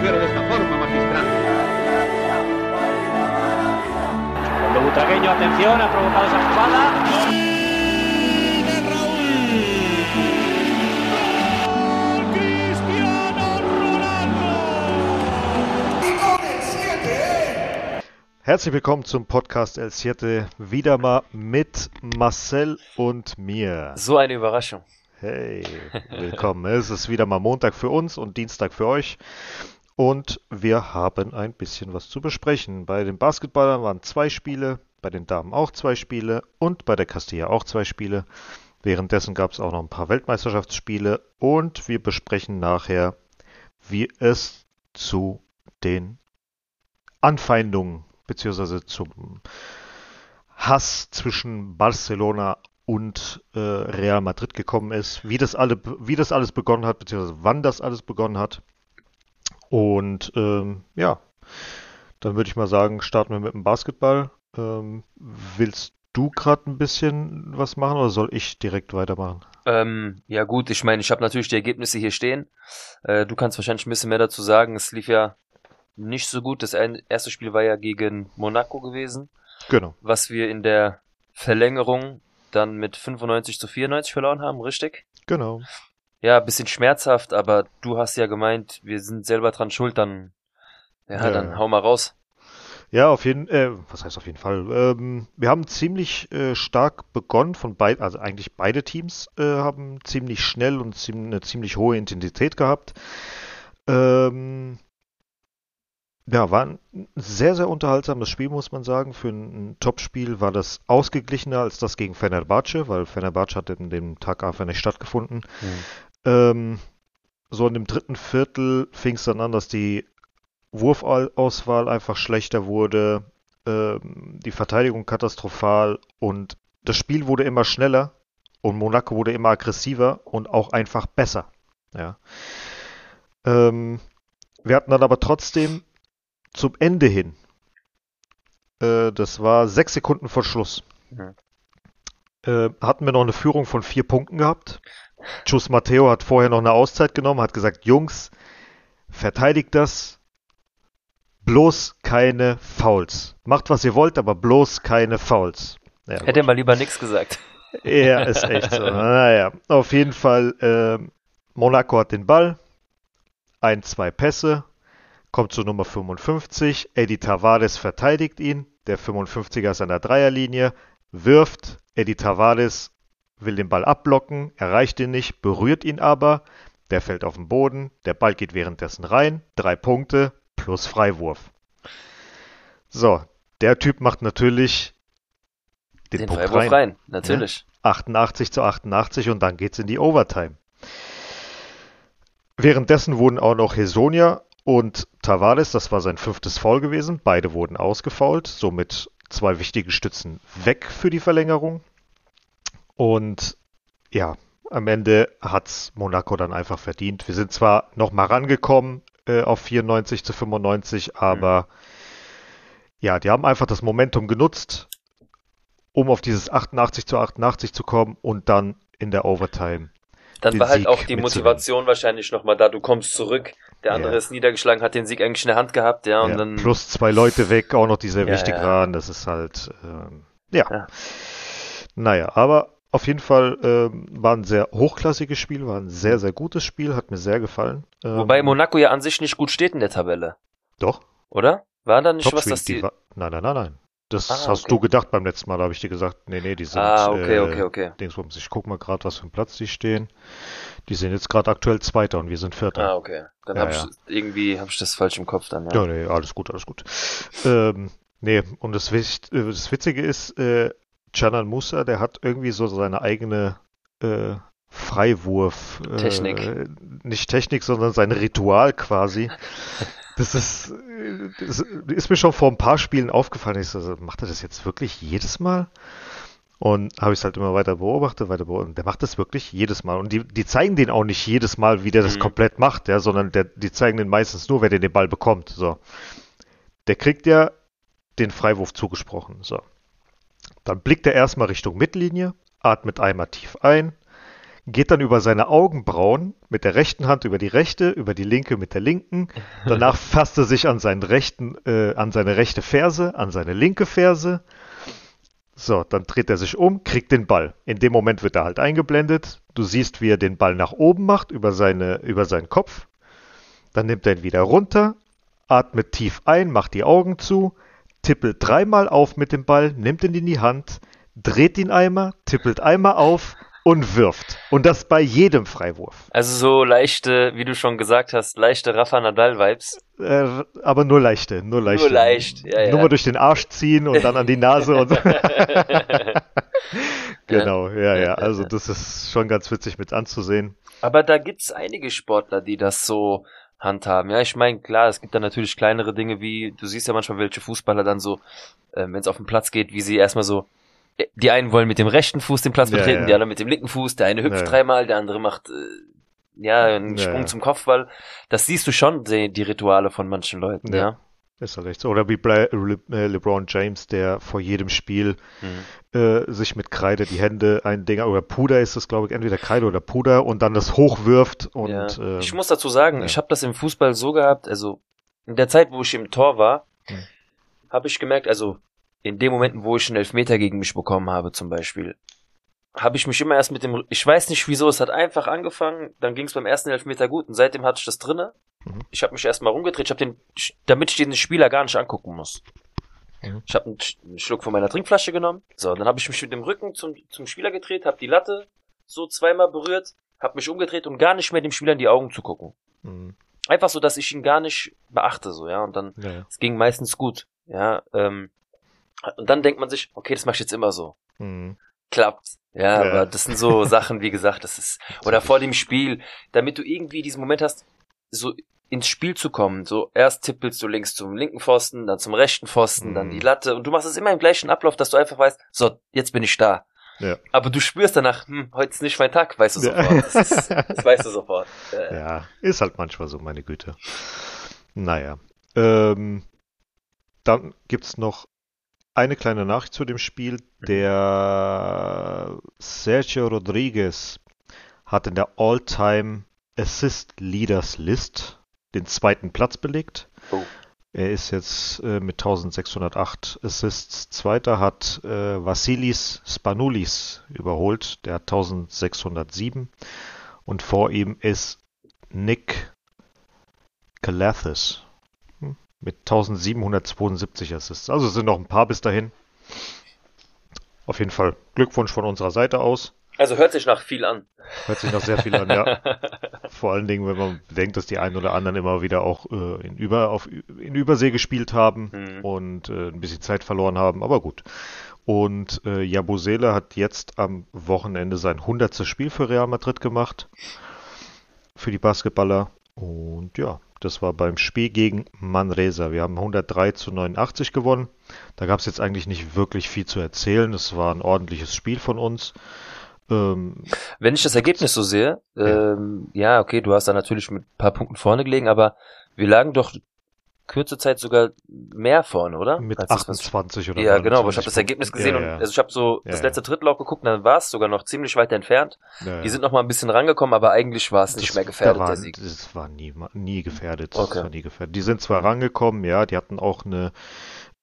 mujer de esta forma, magistral. Cuando Butragueño, atención, ha provocado esa jugada. Herzlich willkommen zum Podcast El Siete. Wieder mal mit Marcel und mir. So eine Überraschung. Hey, willkommen. es ist wieder mal Montag für uns und Dienstag für euch. Und wir haben ein bisschen was zu besprechen. Bei den Basketballern waren zwei Spiele, bei den Damen auch zwei Spiele und bei der Castilla auch zwei Spiele. Währenddessen gab es auch noch ein paar Weltmeisterschaftsspiele und wir besprechen nachher, wie es zu den Anfeindungen beziehungsweise zum Hass zwischen Barcelona und äh, Real Madrid gekommen ist, wie das, alle, wie das alles begonnen hat, beziehungsweise wann das alles begonnen hat. Und ähm, ja, dann würde ich mal sagen, starten wir mit dem Basketball. Ähm, willst du gerade ein bisschen was machen oder soll ich direkt weitermachen? Ähm, ja gut, ich meine, ich habe natürlich die Ergebnisse hier stehen. Äh, du kannst wahrscheinlich ein bisschen mehr dazu sagen. Es lief ja nicht so gut. Das erste Spiel war ja gegen Monaco gewesen. Genau. Was wir in der Verlängerung dann mit 95 zu 94 verloren haben, richtig? Genau. Ja, bisschen schmerzhaft, aber du hast ja gemeint, wir sind selber dran schuld, dann, ja, ja. dann hau mal raus. Ja, auf jeden äh, was heißt auf jeden Fall? Ähm, wir haben ziemlich äh, stark begonnen von beiden, also eigentlich beide Teams äh, haben ziemlich schnell und ziemlich, eine ziemlich hohe Intensität gehabt. Ähm, ja, war ein sehr, sehr unterhaltsames Spiel, muss man sagen. Für ein, Topspiel war das ausgeglichener als das gegen Fenerbahce, weil Fenerbahce hat in dem Tag einfach nicht stattgefunden. Mhm. Ähm, so in dem dritten Viertel fing es dann an, dass die Wurfauswahl einfach schlechter wurde, ähm, die Verteidigung katastrophal und das Spiel wurde immer schneller und Monaco wurde immer aggressiver und auch einfach besser. Ja. Ähm, wir hatten dann aber trotzdem zum Ende hin, äh, das war sechs Sekunden vor Schluss, mhm. äh, hatten wir noch eine Führung von vier Punkten gehabt. Chus Matteo hat vorher noch eine Auszeit genommen, hat gesagt, Jungs, verteidigt das, bloß keine Fouls. Macht, was ihr wollt, aber bloß keine Fouls. Ja, Hätte mal lieber nichts gesagt. Ja, ist echt so. naja, auf jeden Fall, äh, Monaco hat den Ball, ein, zwei Pässe, kommt zu Nummer 55. Eddie Tavares verteidigt ihn. Der 55er ist an der Dreierlinie, wirft. Eddie Tavares will den Ball abblocken, erreicht ihn nicht, berührt ihn aber. Der fällt auf den Boden. Der Ball geht währenddessen rein. Drei Punkte plus Freiwurf. So, der Typ macht natürlich den, den Punkt Freiwurf rein. rein. Natürlich. Ja? 88 zu 88 und dann geht's in die Overtime. Währenddessen wurden auch noch Hesonia und Tavares, das war sein fünftes Foul gewesen. Beide wurden ausgefault, somit zwei wichtige Stützen weg für die Verlängerung. Und ja, am Ende hat's Monaco dann einfach verdient. Wir sind zwar noch mal rangekommen äh, auf 94 zu 95, aber mhm. ja, die haben einfach das Momentum genutzt, um auf dieses 88 zu 88 zu kommen und dann in der Overtime. Dann war halt Sieg auch die Motivation wahrscheinlich nochmal da, du kommst zurück, der andere ja. ist niedergeschlagen, hat den Sieg eigentlich in der Hand gehabt, ja, und ja, dann. Plus zwei Leute weg, auch noch die sehr ja, wichtig waren. Das ist halt, ähm, ja. Naja, aber auf jeden Fall ähm, war ein sehr hochklassiges Spiel, war ein sehr, sehr gutes Spiel, hat mir sehr gefallen. Ähm, Wobei Monaco ja an sich nicht gut steht in der Tabelle. Doch. Oder? War da nicht was, dass die. die war, nein, nein, nein, nein. Das ah, hast okay. du gedacht beim letzten Mal, da habe ich dir gesagt, nee, nee, die sind. Ah, okay, äh, okay, okay. Dingsbums. Ich guck mal gerade, was für ein Platz die stehen. Die sind jetzt gerade aktuell Zweiter und wir sind Vierter. Ah, okay. Dann ja, habe ja. ich irgendwie habe ich das falsch im Kopf dann. Ja, ja nee, alles gut, alles gut. Ähm, nee, und das, äh, das Witzige ist, äh, Canan Musa, der hat irgendwie so seine eigene äh, Freiwurf. Äh, Technik. Äh, nicht Technik, sondern sein Ritual quasi. Das ist, das ist mir schon vor ein paar Spielen aufgefallen. Ich so, macht er das jetzt wirklich jedes Mal? Und habe ich es halt immer weiter beobachtet, weiter beobachtet. Der macht das wirklich jedes Mal. Und die, die zeigen den auch nicht jedes Mal, wie der das mhm. komplett macht, ja, sondern der, die zeigen den meistens nur, wer den, den Ball bekommt. So. Der kriegt ja den Freiwurf zugesprochen. So. Dann blickt er erstmal Richtung Mittellinie, atmet einmal tief ein, geht dann über seine Augenbrauen mit der rechten Hand über die rechte, über die linke mit der linken. Danach fasst er sich an seinen rechten, äh, an seine rechte Ferse, an seine linke Ferse. So, dann dreht er sich um, kriegt den Ball. In dem Moment wird er halt eingeblendet. Du siehst, wie er den Ball nach oben macht, über, seine, über seinen Kopf. Dann nimmt er ihn wieder runter, atmet tief ein, macht die Augen zu, tippelt dreimal auf mit dem Ball, nimmt ihn in die Hand, dreht ihn einmal, tippelt einmal auf und wirft. Und das bei jedem Freiwurf. Also so leichte, wie du schon gesagt hast, leichte Rafa Nadal-Vibes. Äh, aber nur leichte, nur leichte. Nur leicht, ja, ja. Nur mal durch den Arsch ziehen und dann an die Nase und so. genau, ja, ja. Also das ist schon ganz witzig mit anzusehen. Aber da gibt's einige Sportler, die das so handhaben. Ja, ich meine, klar, es gibt da natürlich kleinere Dinge wie, du siehst ja manchmal, welche Fußballer dann so, äh, wenn es auf den Platz geht, wie sie erstmal so die einen wollen mit dem rechten Fuß den Platz betreten, ja, ja. die anderen mit dem linken Fuß, der eine hüpft ja, dreimal, der andere macht äh, ja einen Sprung zum Kopfball. Das siehst du schon, die, die Rituale von manchen Leuten, ja. Ist ja recht. Oder wie äh, LeBron James, der vor jedem Spiel mhm. äh, sich mit Kreide die Hände ein Ding, oder Puder ist es, glaube ich, entweder Kreide oder Puder und dann das hochwirft und. Ja. Äh, ich muss dazu sagen, ich habe das im Fußball so gehabt, also in der Zeit, wo ich im Tor war, mhm. habe ich gemerkt, also in den Momenten, wo ich einen Elfmeter gegen mich bekommen habe, zum Beispiel, habe ich mich immer erst mit dem, ich weiß nicht wieso, es hat einfach angefangen, dann ging es beim ersten Elfmeter gut und seitdem hatte ich das drinne. Mhm. Ich habe mich erstmal rumgedreht, ich habe den, damit ich den Spieler gar nicht angucken muss. Mhm. Ich habe einen, Schluck von meiner Trinkflasche genommen, so, dann habe ich mich mit dem Rücken zum, zum Spieler gedreht, habe die Latte so zweimal berührt, habe mich umgedreht und gar nicht mehr dem Spieler in die Augen zu gucken. Mhm. Einfach so, dass ich ihn gar nicht beachte, so, ja, und dann, es ja, ja. ging meistens gut, ja, ähm, und dann denkt man sich, okay, das mach ich jetzt immer so. Mhm. Klappt. Ja, ja, aber das sind so Sachen, wie gesagt, das ist, oder vor dem Spiel, damit du irgendwie diesen Moment hast, so ins Spiel zu kommen. So erst tippelst du links zum linken Pfosten, dann zum rechten Pfosten, mhm. dann die mhm. Latte und du machst es immer im gleichen Ablauf, dass du einfach weißt, so, jetzt bin ich da. Ja. Aber du spürst danach, hm, heute ist nicht mein Tag, weißt du sofort. Ja. Das, ist, das weißt du sofort. Ja. ja, ist halt manchmal so, meine Güte. Naja. Ähm, dann gibt's noch eine kleine Nachricht zu dem Spiel. Mhm. Der Sergio Rodriguez hat in der All-Time Assist Leaders List den zweiten Platz belegt. Oh. Er ist jetzt äh, mit 1608 Assists Zweiter, hat äh, Vassilis Spanoulis überholt, der hat 1607. Und vor ihm ist Nick Calathis mit 1772 Assists. Also es sind noch ein paar bis dahin. Auf jeden Fall Glückwunsch von unserer Seite aus. Also hört sich nach viel an. Hört sich nach sehr viel an, ja. Vor allen Dingen, wenn man bedenkt, dass die einen oder anderen immer wieder auch äh, in, Über, auf, in Übersee gespielt haben mhm. und äh, ein bisschen Zeit verloren haben, aber gut. Und äh, Jabusele hat jetzt am Wochenende sein 100. Spiel für Real Madrid gemacht. Für die Basketballer. Und ja, das war beim Spiel gegen Manresa. Wir haben 103 zu 89 gewonnen. Da gab es jetzt eigentlich nicht wirklich viel zu erzählen. Es war ein ordentliches Spiel von uns. Ähm, Wenn ich das Ergebnis so sehe, ja. Ähm, ja, okay, du hast da natürlich mit ein paar Punkten vorne gelegen, aber wir lagen doch kürze Zeit sogar mehr vorne, oder? Mit Als 28 oder Ja, genau, aber ich habe das Ergebnis gesehen ja, ja. und also ich habe so ja, das letzte Drittel auch geguckt, dann war es sogar noch ziemlich weit entfernt. Die sind noch mal ein bisschen rangekommen, aber eigentlich war es nicht mehr gefährdet, war, der Sieg. Das war nie, nie gefährdet. Okay. nie gefährdet. Die sind zwar rangekommen, ja, die hatten auch eine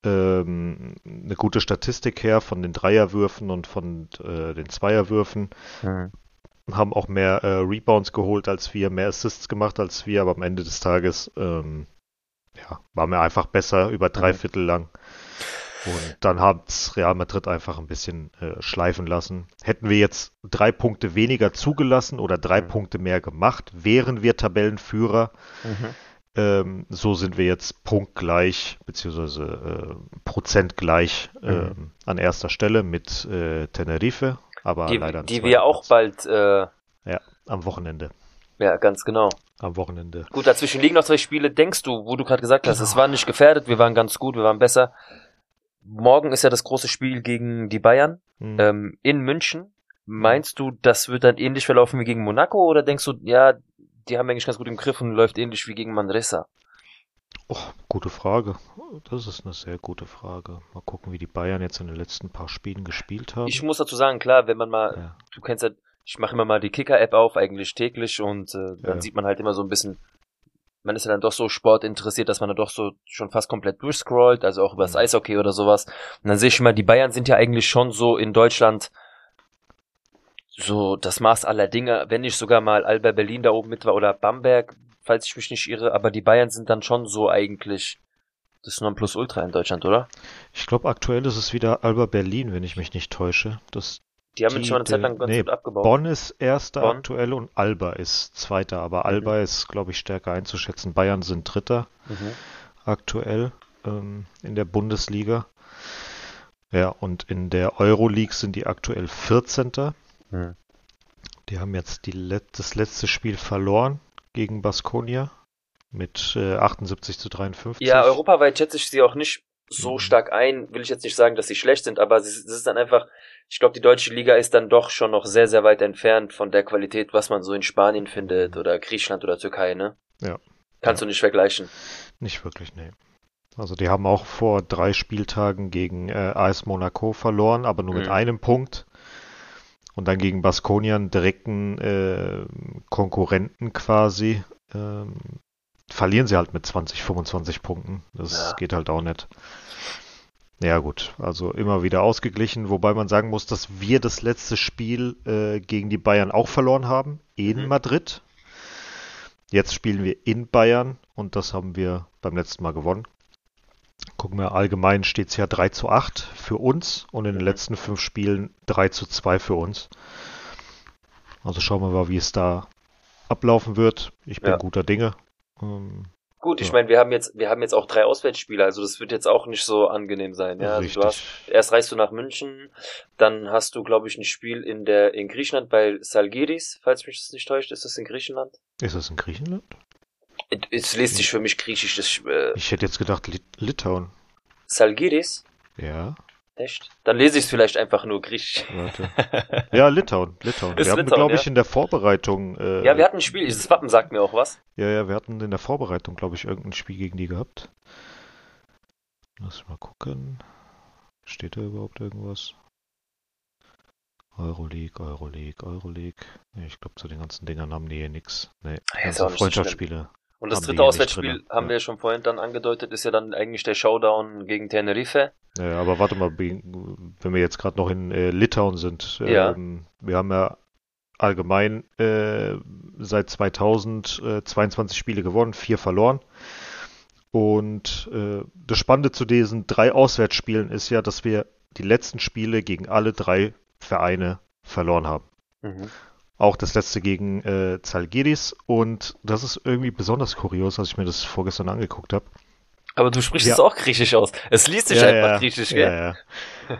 ähm, eine gute Statistik her von den Dreierwürfen und von äh, den Zweierwürfen. Mhm haben auch mehr äh, Rebounds geholt als wir, mehr Assists gemacht als wir, aber am Ende des Tages ähm, ja, war mir einfach besser über drei mhm. Viertel lang. Und dann hat Real Madrid einfach ein bisschen äh, schleifen lassen. Hätten wir jetzt drei Punkte weniger zugelassen oder drei mhm. Punkte mehr gemacht, wären wir Tabellenführer. Mhm. Ähm, so sind wir jetzt punktgleich, beziehungsweise äh, prozentgleich äh, mhm. an erster Stelle mit äh, Tenerife. Aber die, leider die wir auch bald. Äh, ja, am Wochenende. Ja, ganz genau am Wochenende. Gut, dazwischen liegen noch zwei Spiele. Denkst du, wo du gerade gesagt hast, genau. es war nicht gefährdet, wir waren ganz gut, wir waren besser. Morgen ist ja das große Spiel gegen die Bayern mhm. ähm, in München. Meinst du, das wird dann ähnlich verlaufen wie gegen Monaco oder denkst du, ja, die haben eigentlich ganz gut im Griff und läuft ähnlich wie gegen Manresa? Oh, gute Frage. Das ist eine sehr gute Frage. Mal gucken, wie die Bayern jetzt in den letzten paar Spielen gespielt haben. Ich muss dazu sagen, klar, wenn man mal, ja. du kennst ja ich mache immer mal die Kicker-App auf, eigentlich täglich, und äh, dann ja. sieht man halt immer so ein bisschen, man ist ja dann doch so sportinteressiert, dass man da doch so schon fast komplett durchscrollt, also auch über das mhm. Eishockey oder sowas. Und dann sehe ich immer, die Bayern sind ja eigentlich schon so in Deutschland so das Maß aller Dinge, wenn nicht sogar mal Alba Berlin da oben mit war oder Bamberg, falls ich mich nicht irre, aber die Bayern sind dann schon so eigentlich das Nonplusultra in Deutschland, oder? Ich glaube, aktuell ist es wieder Alba Berlin, wenn ich mich nicht täusche. Das die haben die, schon eine Zeit lang ganz nee, gut abgebaut. Bonn ist erster Bonn. aktuell und Alba ist zweiter, aber mhm. Alba ist, glaube ich, stärker einzuschätzen. Bayern sind dritter mhm. aktuell ähm, in der Bundesliga. Ja, und in der Euroleague sind die aktuell 14. Mhm. Die haben jetzt die Let das letzte Spiel verloren gegen Baskonia mit äh, 78 zu 53. Ja, europaweit schätze ich sie auch nicht so mhm. stark ein. Will ich jetzt nicht sagen, dass sie schlecht sind, aber es ist dann einfach, ich glaube, die deutsche Liga ist dann doch schon noch sehr, sehr weit entfernt von der Qualität, was man so in Spanien findet oder Griechenland oder Türkei, ne? Ja. Kannst ja. du nicht vergleichen. Nicht wirklich, nee. Also die haben auch vor drei Spieltagen gegen äh, AS Monaco verloren, aber nur mhm. mit einem Punkt. Und dann gegen Baskonian direkten äh, Konkurrenten quasi. Ähm, verlieren sie halt mit 20, 25 Punkten. Das ja. geht halt auch nicht. Ja gut, also immer wieder ausgeglichen, wobei man sagen muss, dass wir das letzte Spiel äh, gegen die Bayern auch verloren haben, in mhm. Madrid. Jetzt spielen wir in Bayern und das haben wir beim letzten Mal gewonnen. Gucken wir, allgemein steht es ja 3 zu 8 für uns und in den mhm. letzten fünf Spielen 3 zu 2 für uns. Also schauen wir mal, wie es da ablaufen wird. Ich bin ja. guter Dinge. Ähm, Gut, ich meine, wir haben jetzt, wir haben jetzt auch drei Auswärtsspiele, also das wird jetzt auch nicht so angenehm sein. Ja, also du hast, erst reist du nach München, dann hast du, glaube ich, ein Spiel in der in Griechenland bei Salgiris, falls mich das nicht täuscht. Ist das in Griechenland? Ist das in Griechenland? Es liest sich für mich griechisch. Das, äh, ich hätte jetzt gedacht Lit Litauen. Salgiris? Ja. Echt? Dann lese ich es vielleicht einfach nur griechisch. Warte. Ja, Litauen. Litauen. Ist wir haben, glaube ich, ja? in der Vorbereitung. Äh, ja, wir hatten ein Spiel. Das Wappen sagt mir auch was. Ja, ja, wir hatten in der Vorbereitung, glaube ich, irgendein Spiel gegen die gehabt. Lass mal gucken. Steht da überhaupt irgendwas? Euroleague, Euroleague, Euroleague. Ich glaube, zu den ganzen Dingern haben die hier nichts. Nee, also Freundschaftsspiele. Und das dritte Auswärtsspiel, haben ja. wir ja schon vorhin dann angedeutet, ist ja dann eigentlich der Showdown gegen Tenerife. Ja, aber warte mal, wenn wir jetzt gerade noch in äh, Litauen sind, ja. ähm, wir haben ja allgemein äh, seit 2000 äh, 22 Spiele gewonnen, vier verloren. Und äh, das Spannende zu diesen drei Auswärtsspielen ist ja, dass wir die letzten Spiele gegen alle drei Vereine verloren haben. Mhm. Auch das letzte gegen äh, Zalgiris. Und das ist irgendwie besonders kurios, als ich mir das vorgestern angeguckt habe. Aber du sprichst ja. es auch griechisch aus. Es liest sich ja, einfach ja, griechisch, gell? Ja,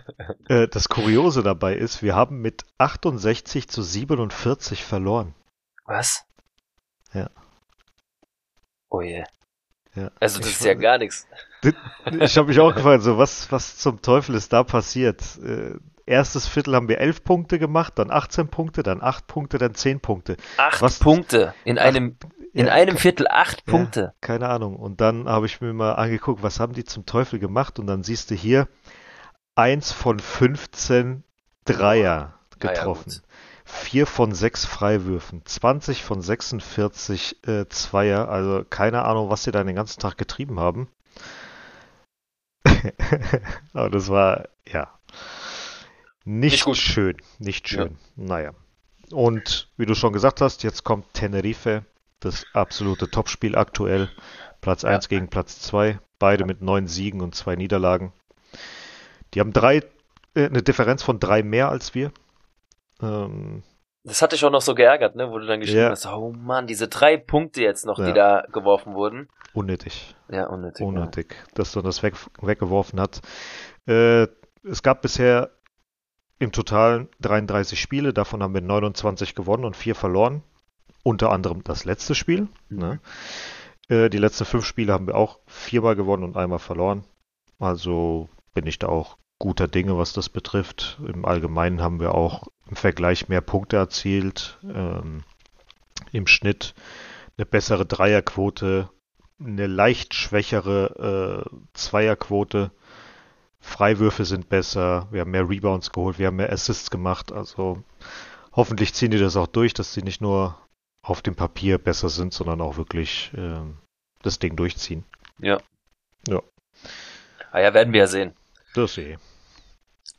äh, das Kuriose dabei ist, wir haben mit 68 zu 47 verloren. Was? Ja. Oh je. Ja. Also das ich ist ja gar nichts. Ich habe mich auch gefragt, so was, was zum Teufel ist da passiert? Erstes Viertel haben wir 11 Punkte gemacht, dann 18 Punkte, dann 8 Punkte, dann 10 Punkte. 8 was, Punkte in einem in ja, einem Viertel acht ja, Punkte. Keine Ahnung. Und dann habe ich mir mal angeguckt, was haben die zum Teufel gemacht? Und dann siehst du hier eins von 15 Dreier getroffen. Ja, Vier von sechs Freiwürfen, 20 von 46 äh, Zweier. Also keine Ahnung, was sie da den ganzen Tag getrieben haben. Aber das war, ja, nicht, nicht schön. Nicht schön. Naja. Und wie du schon gesagt hast, jetzt kommt Tenerife das absolute Topspiel aktuell. Platz 1 ja. gegen Platz 2. Beide mit neun Siegen und zwei Niederlagen. Die haben drei, äh, eine Differenz von drei mehr als wir. Ähm, das hat dich auch noch so geärgert, ne? Wo du dann geschrieben ja. hast, oh Mann, diese drei Punkte jetzt noch, ja. die da geworfen wurden. Unnötig. Ja, unnötig. Unnötig, ja. dass man das weg, weggeworfen hat. Äh, es gab bisher im Total 33 Spiele, davon haben wir 29 gewonnen und vier verloren unter anderem das letzte Spiel. Mhm. Ne? Äh, die letzten fünf Spiele haben wir auch viermal gewonnen und einmal verloren. Also bin ich da auch guter Dinge, was das betrifft. Im Allgemeinen haben wir auch im Vergleich mehr Punkte erzielt. Ähm, Im Schnitt eine bessere Dreierquote, eine leicht schwächere äh, Zweierquote. Freiwürfe sind besser, wir haben mehr Rebounds geholt, wir haben mehr Assists gemacht. Also hoffentlich ziehen die das auch durch, dass sie nicht nur auf dem Papier besser sind, sondern auch wirklich äh, das Ding durchziehen. Ja. Ja. Ah ja, werden wir ja sehen. Das sehe ich.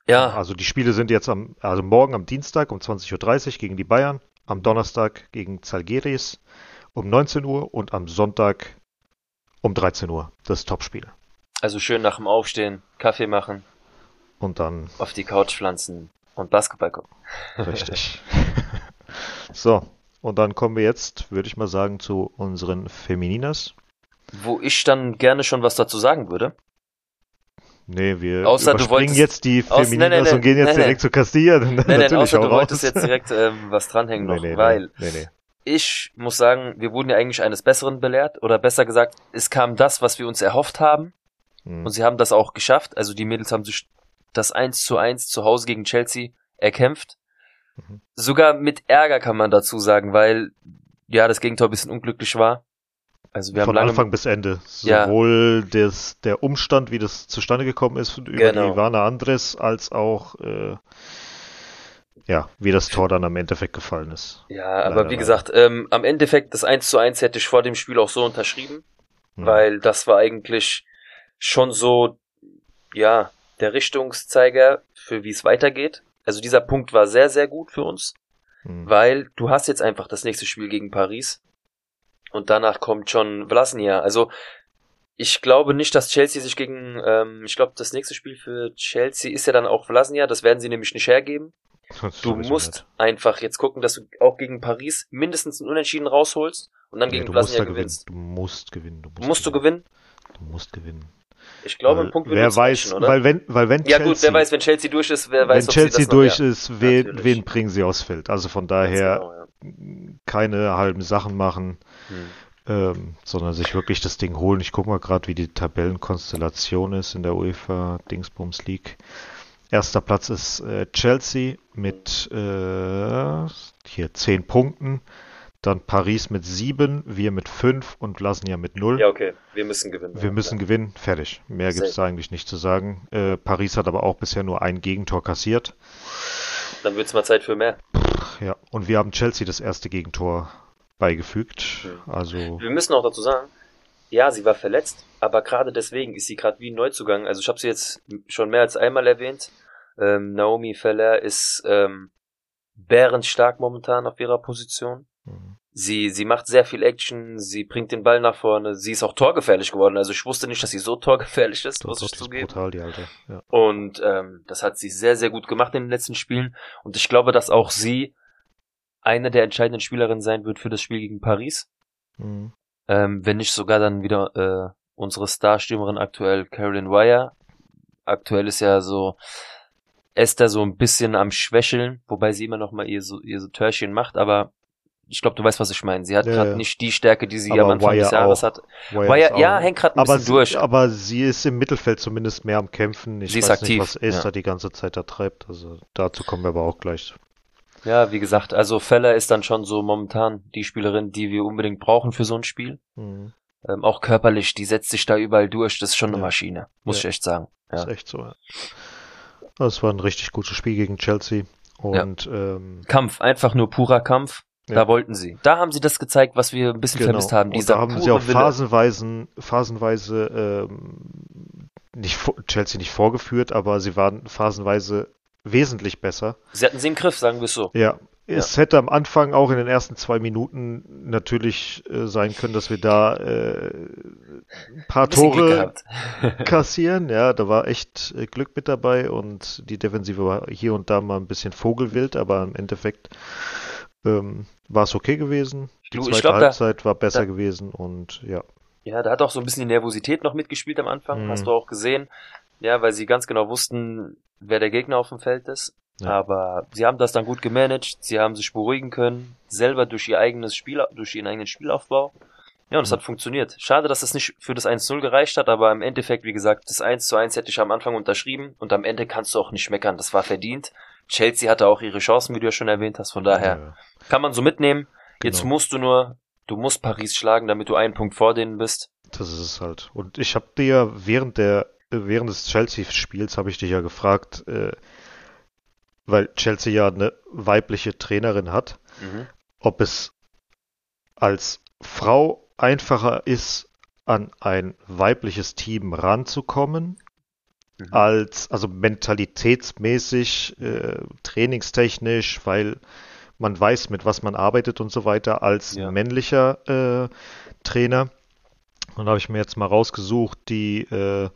Ja. Also die Spiele sind jetzt am, also morgen am Dienstag um 20.30 Uhr gegen die Bayern, am Donnerstag gegen Zalgiris um 19 Uhr und am Sonntag um 13 Uhr. Das Topspiel. Also schön nach dem Aufstehen, Kaffee machen. Und dann. Auf die Couch pflanzen und Basketball gucken. Richtig. so. Und dann kommen wir jetzt, würde ich mal sagen, zu unseren Femininas. Wo ich dann gerne schon was dazu sagen würde. Nee, wir außer überspringen du wolltest, jetzt die aus, Femininas nee, nee, und gehen jetzt direkt zu Castilla. Nee, nee, außer du wolltest jetzt direkt ähm, was dranhängen noch, weil nee, nee. ich muss sagen, wir wurden ja eigentlich eines Besseren belehrt oder besser gesagt, es kam das, was wir uns erhofft haben Hm. und sie haben das auch geschafft. Also die Mädels haben sich das 1 zu 1 zu Hause gegen Chelsea erkämpft. Mhm. Sogar mit Ärger kann man dazu sagen, weil ja das Gegentor ein bisschen unglücklich war. Also wir haben Von lange Anfang bis Ende. Ja. Sowohl des, der Umstand, wie das zustande gekommen ist, über Genau. die Ivana Andres, als auch äh, ja, wie das Tor dann am Endeffekt gefallen ist. Ja, aber Leider, wie gesagt, ähm, am Endeffekt das 1 zu 1 hätte ich vor dem Spiel auch so unterschrieben, Hm. weil das war eigentlich schon so, ja, der Richtungszeiger für wie es weitergeht. Also dieser Punkt war sehr, sehr gut für uns, Hm. weil du hast jetzt einfach das nächste Spiel gegen Paris und danach kommt schon Vlasnia. Also ich glaube nicht, dass Chelsea sich gegen, ähm, ich glaube, das nächste Spiel für Chelsea ist ja dann auch Vlasnia, das werden sie nämlich nicht hergeben. Das Du musst einfach jetzt gucken, dass du auch gegen Paris mindestens einen Unentschieden rausholst und dann Nee, gegen Vlasnia gewinnen. gewinnst. Du musst gewinnen. Du musst, Musst du gewinnen? Du musst gewinnen. Ich glaube, ein Punkt würde wer weiß, reichen, oder? weil wenn, weil wenn ja Chelsea, gut, wer weiß, wenn Chelsea durch ist, wer weiß, wenn Chelsea durch noch, ist, wen, Natürlich. wen bringen sie aufs Feld? Also von daher genau, ja. keine halben Sachen machen, Hm. ähm, sondern sich wirklich das Ding holen. Ich gucke mal gerade, wie die Tabellenkonstellation ist in der UEFA Dingsbums League. Erster Platz ist äh, Chelsea mit äh, hier 10 Punkten. Dann Paris mit 7, wir mit 5 und Lasnia mit 0. Ja, okay, wir müssen gewinnen. Wir ja, müssen klar. gewinnen, fertig. Mehr gibt es eigentlich nicht zu sagen. Äh, Paris hat aber auch bisher nur ein Gegentor kassiert. Dann wird's mal Zeit für mehr. Ja, und wir haben Chelsea das erste Gegentor beigefügt. Mhm. Also, Wir müssen auch dazu sagen, ja, sie war verletzt, aber gerade deswegen ist sie gerade wie ein Neuzugang. Also ich habe sie jetzt schon mehr als einmal erwähnt. Ähm, Naomi Feller ist ähm, bärenstark momentan auf ihrer Position. Sie, sie macht sehr viel Action, sie bringt den Ball nach vorne, sie ist auch torgefährlich geworden. Also ich wusste nicht, dass sie so torgefährlich ist, muss ich zugeben. brutal, die Alte. Ja. Und ähm, das hat sie sehr, sehr gut gemacht in den letzten Spielen. Und ich glaube, dass auch sie eine der entscheidenden Spielerinnen sein wird für das Spiel gegen Paris. Mhm. Ähm, wenn nicht sogar dann wieder äh, unsere Starstürmerin aktuell, Carolyn Wire. Aktuell ist ja so Esther so ein bisschen am Schwächeln, wobei sie immer noch mal ihr so, ihr so Törchen macht, aber ich glaube, du weißt, was ich meine. Sie hat Ja, gerade ja. nicht die Stärke, die sie Aber am Anfang Wire des Jahres auch. hat. Wire Wire, ist ja, hängt gerade ein aber bisschen sie, durch. aber sie ist im Mittelfeld zumindest mehr am Kämpfen. Ich Sie ist weiß aktiv, nicht, was Esther ja. die ganze Zeit da treibt. Also dazu kommen wir aber auch gleich. Ja, wie gesagt, also Feller ist dann schon so momentan die Spielerin, die wir unbedingt brauchen für so ein Spiel. Mhm. Ähm, auch körperlich, die setzt sich da überall durch. Das ist schon eine. Maschine, muss ich echt sagen. Ja. Ist echt so. Ja. Das war ein richtig gutes Spiel gegen Chelsea. Und ähm, Kampf, einfach nur purer Kampf. Ja. Da wollten sie. Da haben sie das gezeigt, was wir ein bisschen genau. vermisst haben. Und Dieser da haben sie auch Wille. phasenweise, ähm, nicht Chelsea nicht vorgeführt, aber sie waren phasenweise wesentlich besser. Sie hatten sie im Griff, sagen wir es so. Ja, es hätte am Anfang auch in den ersten zwei Minuten natürlich äh, sein können, dass wir da äh, ein paar Ein Tore kassieren. Ja, da war echt äh, Glück mit dabei und die Defensive war hier und da mal ein bisschen vogelwild, aber im Endeffekt ähm, war es okay gewesen. Die zweite ich glaub, da- Halbzeit war besser da- gewesen und ja. Ja, da hat auch so ein bisschen die Nervosität noch mitgespielt am Anfang. Mhm. Hast du auch gesehen. Ja, weil sie ganz genau wussten, wer der Gegner auf dem Feld ist. Ja. Aber sie haben das dann gut gemanagt. Sie haben sich beruhigen können. Selber durch ihr eigenes Spiel, durch ihren eigenen Spielaufbau. Ja, und es Mhm. hat funktioniert. Schade, dass es nicht für das 1-0 gereicht hat, aber im Endeffekt, wie gesagt, das 1 zu 1 hätte ich am Anfang unterschrieben und am Ende kannst du auch nicht meckern. Das war verdient. Chelsea hatte auch ihre Chancen, wie du ja schon erwähnt hast. Von daher Ja, kann man so mitnehmen. Jetzt Genau. musst du nur, du musst Paris schlagen, damit du einen Punkt vor denen bist. das ist es halt. Und ich habe dir ja während der äh, während des Chelsea-Spiels habe ich dich ja gefragt, äh, weil Chelsea ja eine weibliche Trainerin hat, mhm. ob es als Frau einfacher ist, an ein weibliches Team ranzukommen, mhm. als also mentalitätsmäßig, äh, trainingstechnisch, weil man weiß, mit was man arbeitet und so weiter, als ja. männlicher äh, Trainer. Und da habe ich mir jetzt mal rausgesucht, die äh,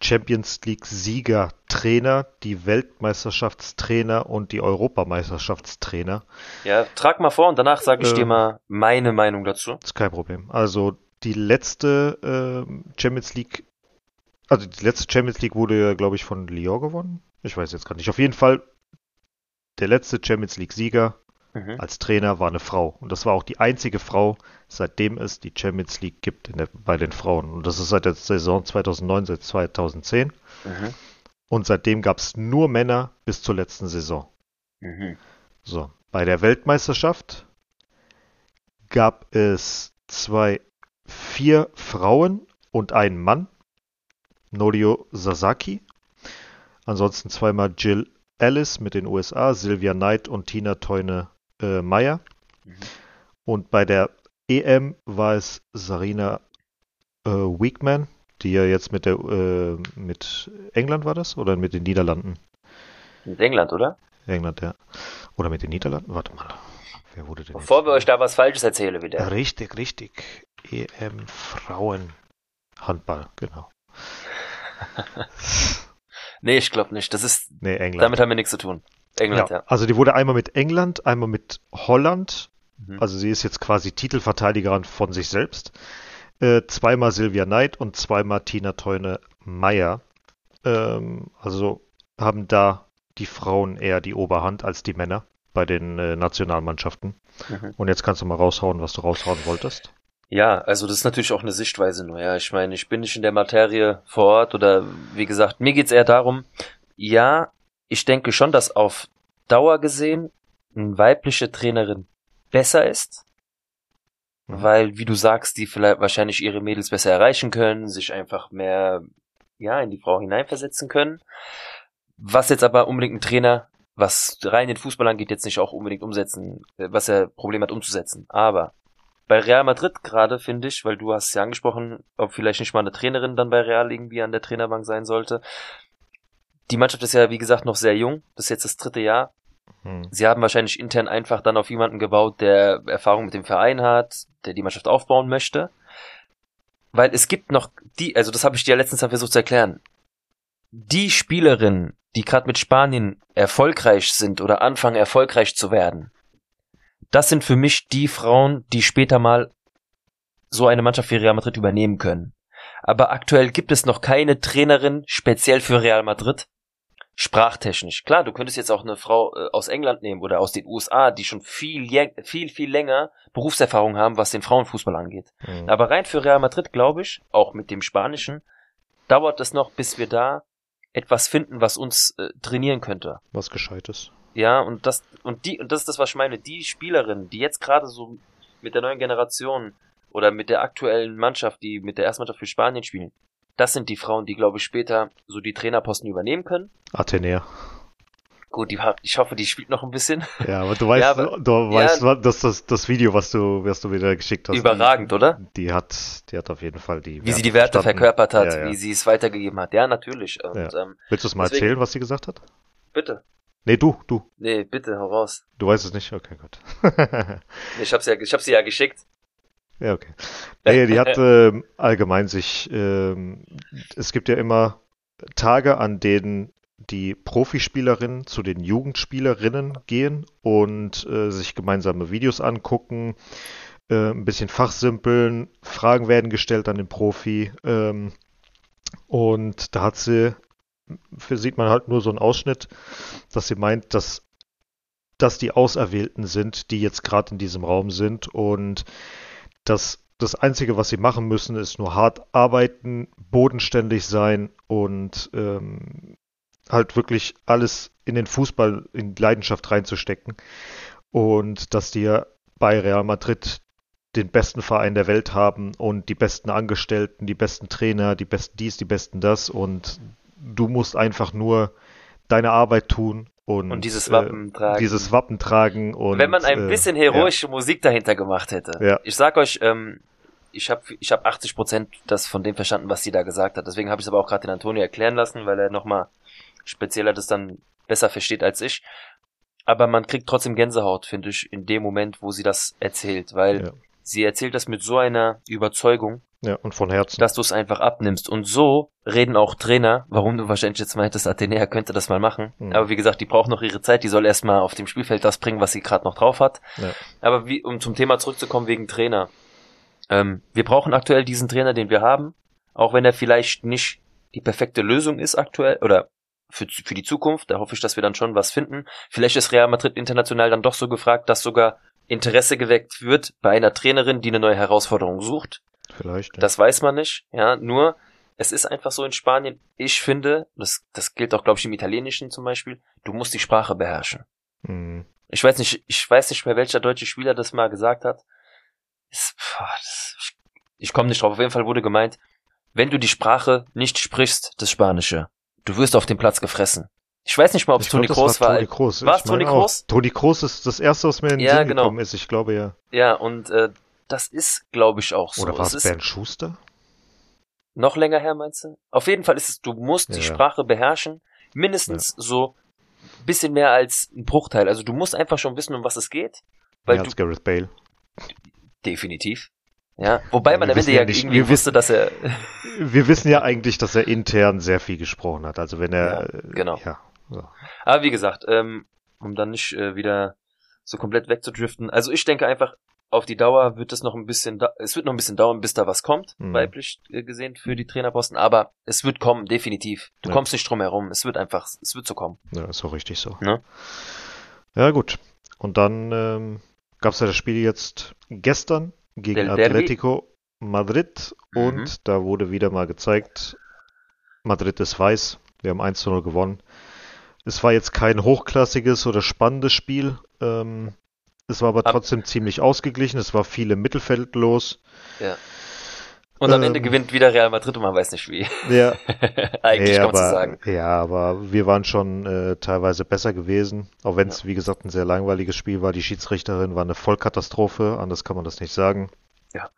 Champions League-Sieger, Trainer, die Weltmeisterschaftstrainer und die Europameisterschaftstrainer. Ja, trag mal vor und danach sage ich äh, dir mal meine Meinung dazu. Ist kein Problem. Also die letzte äh, Champions League, also die letzte Champions League wurde ja, glaube ich, von Lyon gewonnen. Ich weiß jetzt gar nicht. Auf jeden Fall der letzte Champions League-Sieger mhm. als Trainer war eine Frau. Und das war auch die einzige Frau, seitdem es die Champions League gibt der, bei den Frauen. Und das ist seit der Saison 2009, seit 2010. Mhm. Und seitdem gab es nur Männer bis zur letzten Saison. Mhm. So, bei der Weltmeisterschaft gab es zwei, vier Frauen und einen Mann. Norio Sasaki. Ansonsten zweimal Jill Ellis mit den USA, Sylvia Knight und Tina Teune äh, Meyer. Mhm. Und bei der EM war es Sarina äh, Weekman, die ja jetzt mit der äh, mit England war das oder mit den Niederlanden? Mit England, oder? England, ja. Oder mit den Niederlanden? Warte mal. Wer wurde denn Bevor jetzt? wir euch da was Falsches erzählen wieder. Richtig, richtig. EM Frauen Handball, genau. nee, ich glaube nicht. Das ist. Nee, England. Damit haben wir nichts zu tun. England, ja. ja. Also die wurde einmal mit England, einmal mit Holland. Mhm. Also sie ist jetzt quasi Titelverteidigerin von sich selbst. Äh, zweimal Sylvia Knight und zweimal Tina Teune Meyer. Ähm, also haben da die Frauen eher die Oberhand als die Männer bei den äh, Nationalmannschaften. Mhm. Und jetzt kannst du mal raushauen, was du raushauen wolltest. Ja, also das ist natürlich auch eine Sichtweise nur. Ja, ich meine, ich bin nicht in der Materie vor Ort oder wie gesagt, mir geht's eher darum, ja, ich denke schon, dass auf Dauer gesehen eine weibliche Trainerin besser ist, mhm. weil, wie du sagst, die vielleicht wahrscheinlich ihre Mädels besser erreichen können, sich einfach mehr ja in die Frau hineinversetzen können. Was jetzt aber unbedingt ein Trainer, was rein den Fußball angeht, jetzt nicht auch unbedingt umsetzen, was er Problem hat umzusetzen. Aber bei Real Madrid gerade finde ich, weil du hast ja angesprochen, ob vielleicht nicht mal eine Trainerin dann bei Real irgendwie an der Trainerbank sein sollte. Die Mannschaft ist ja, wie gesagt, noch sehr jung. Das ist jetzt das dritte Jahr. Hm. Sie haben wahrscheinlich intern einfach dann auf jemanden gebaut, der Erfahrung mit dem Verein hat, der die Mannschaft aufbauen möchte. Weil es gibt noch die, also das habe ich dir letztens versucht zu erklären. Die Spielerinnen, die gerade mit Spanien erfolgreich sind oder anfangen erfolgreich zu werden, das sind für mich die Frauen, die später mal so eine Mannschaft wie Real Madrid übernehmen können. Aber aktuell gibt es noch keine Trainerin speziell für Real Madrid, sprachtechnisch. Klar, du könntest jetzt auch eine Frau äh, aus England nehmen oder aus den USA, die schon viel, viel, viel länger Berufserfahrung haben, was den Frauenfußball angeht. Mhm. Aber rein für Real Madrid, glaube ich, auch mit dem Spanischen, dauert es noch, bis wir da etwas finden, was uns äh, trainieren könnte. Was Gescheites. Ja, und das, und die, und das ist das, was ich meine, die Spielerinnen, die jetzt gerade so mit der neuen Generation oder mit der aktuellen Mannschaft, die mit der Erstmannschaft für Spanien spielen, das sind die Frauen, die, glaube ich, später so die Trainerposten übernehmen können. Athenea. Gut, die, ich hoffe, die spielt noch ein bisschen. Ja, aber du weißt, ja, aber, du weißt, ja, dass das, das Video, was du, was du wieder geschickt hast. Überragend, die, oder? Die hat, die hat auf jeden Fall die. Wie Werte sie die Werte verstanden. verkörpert hat, ja, wie sie es weitergegeben hat. Ja, natürlich. Und, ähm, Willst du es mal deswegen, erzählen, was sie gesagt hat? Bitte. Nee, du, du. Nee, bitte, hau raus. Du weißt es nicht? Okay, gut. ich hab's ja, ich hab sie ja geschickt. Ja, okay. Nee, die hat äh, allgemein sich, äh, es gibt ja immer Tage, an denen die Profispielerinnen zu den Jugendspielerinnen gehen und äh, sich gemeinsame Videos angucken, äh, ein bisschen fachsimpeln, Fragen werden gestellt an den Profi. Ähm, und da hat sie, sieht man halt nur so einen Ausschnitt, dass sie meint, dass das die Auserwählten sind, die jetzt gerade in diesem Raum sind und dass das Einzige, was sie machen müssen, ist nur hart arbeiten, bodenständig sein und ähm, halt wirklich alles in den Fußball, in Leidenschaft reinzustecken. Und dass die bei Real Madrid den besten Verein der Welt haben und die besten Angestellten, die besten Trainer, die besten dies, die besten das. Und du musst einfach nur deine Arbeit tun und, und dieses Wappen äh, tragen. Dieses Wappen tragen und wenn man ein äh, bisschen heroische ja. Musik dahinter gemacht hätte. Ja. Ich sag euch, ähm, ich habe ich hab 80 Prozent das von dem verstanden, was sie da gesagt hat. Deswegen habe ich es aber auch gerade den Antonio erklären lassen, weil er nochmal spezieller das dann besser versteht als ich. Aber man kriegt trotzdem Gänsehaut, finde ich, in dem Moment, wo sie das erzählt, weil Ja. sie erzählt das mit so einer Überzeugung, Ja, und von Herzen. dass du es einfach abnimmst. Und so reden auch Trainer, warum du wahrscheinlich jetzt meintest, Athenea könnte das mal machen. Mhm. Aber wie gesagt, die braucht noch ihre Zeit, die soll erstmal auf dem Spielfeld das bringen, was sie gerade noch drauf hat. Ja. Aber wie, um zum Thema zurückzukommen wegen Trainer. Ähm, wir brauchen aktuell diesen Trainer, den wir haben, auch wenn er vielleicht nicht die perfekte Lösung ist aktuell oder für, für die Zukunft. Da hoffe ich, dass wir dann schon was finden. Vielleicht ist Real Madrid international dann doch so gefragt, dass sogar Interesse geweckt wird bei einer Trainerin, die eine neue Herausforderung sucht. Vielleicht. Ja. Das weiß man nicht. Ja, nur es ist einfach so in Spanien. Ich finde, das, das gilt auch, glaube ich, im Italienischen zum Beispiel. Du musst die Sprache beherrschen. Mhm. Ich weiß nicht, ich weiß nicht mehr, welcher deutsche Spieler das mal gesagt hat. Es, boah, das, ich komme nicht drauf. Auf jeden Fall wurde gemeint, wenn du die Sprache nicht sprichst, das Spanische, du wirst auf dem Platz gefressen. Ich weiß nicht mal, ob es Toni das Kroos war. Toni Kroos. Ich meine Toni. Kroos? Toni Kroos ist das erste, was mir in den Ja, Sinn genau. gekommen ist. Ich glaube ja. Ja, und äh, das ist, glaube ich, auch so. Oder war es ist Bernd Schuster? noch länger her, meinst du? Auf jeden Fall ist es, du musst die Ja. Sprache beherrschen. Mindestens so bisschen mehr als ein Bruchteil. Also du musst einfach schon wissen, um was es geht. Weil du, Gareth Bale. definitiv. Ja, wobei man Wir am Ende ja, ja nicht- irgendwie wir wusste, dass er, Wir wissen ja eigentlich, dass er intern sehr viel gesprochen hat. Also wenn er. Ja, äh, genau. Ja, so. Aber wie gesagt, ähm, um dann nicht äh, wieder so komplett wegzudriften. Also ich denke einfach, auf die Dauer wird es noch ein bisschen, es wird noch ein bisschen dauern, bis da was kommt, Mhm. weiblich äh, gesehen für die Trainerposten. Aber es wird kommen, definitiv. Du Ja. kommst nicht drum herum. Es wird einfach, es wird so kommen. ja, ist auch richtig so. Ne? Ja, gut. Und dann ähm, gab es ja das Spiel jetzt gestern gegen. Atletico Madrid Mhm. und da wurde wieder mal gezeigt, Madrid ist weiß. Wir haben 1 zu 0 gewonnen. Es war jetzt kein hochklassiges oder spannendes Spiel. Ähm, es war aber Ab- trotzdem ziemlich ausgeglichen. Es war viel im Mittelfeld los. Und am Ähm. Ende gewinnt wieder Real Madrid und man weiß nicht wie. Ja, Eigentlich ja, kann man so aber, sagen. Ja, aber wir waren schon äh, teilweise besser gewesen. Auch wenn es, wie gesagt, ein sehr langweiliges Spiel war. Die Schiedsrichterin war eine Vollkatastrophe. Anders kann man das nicht sagen. Ja.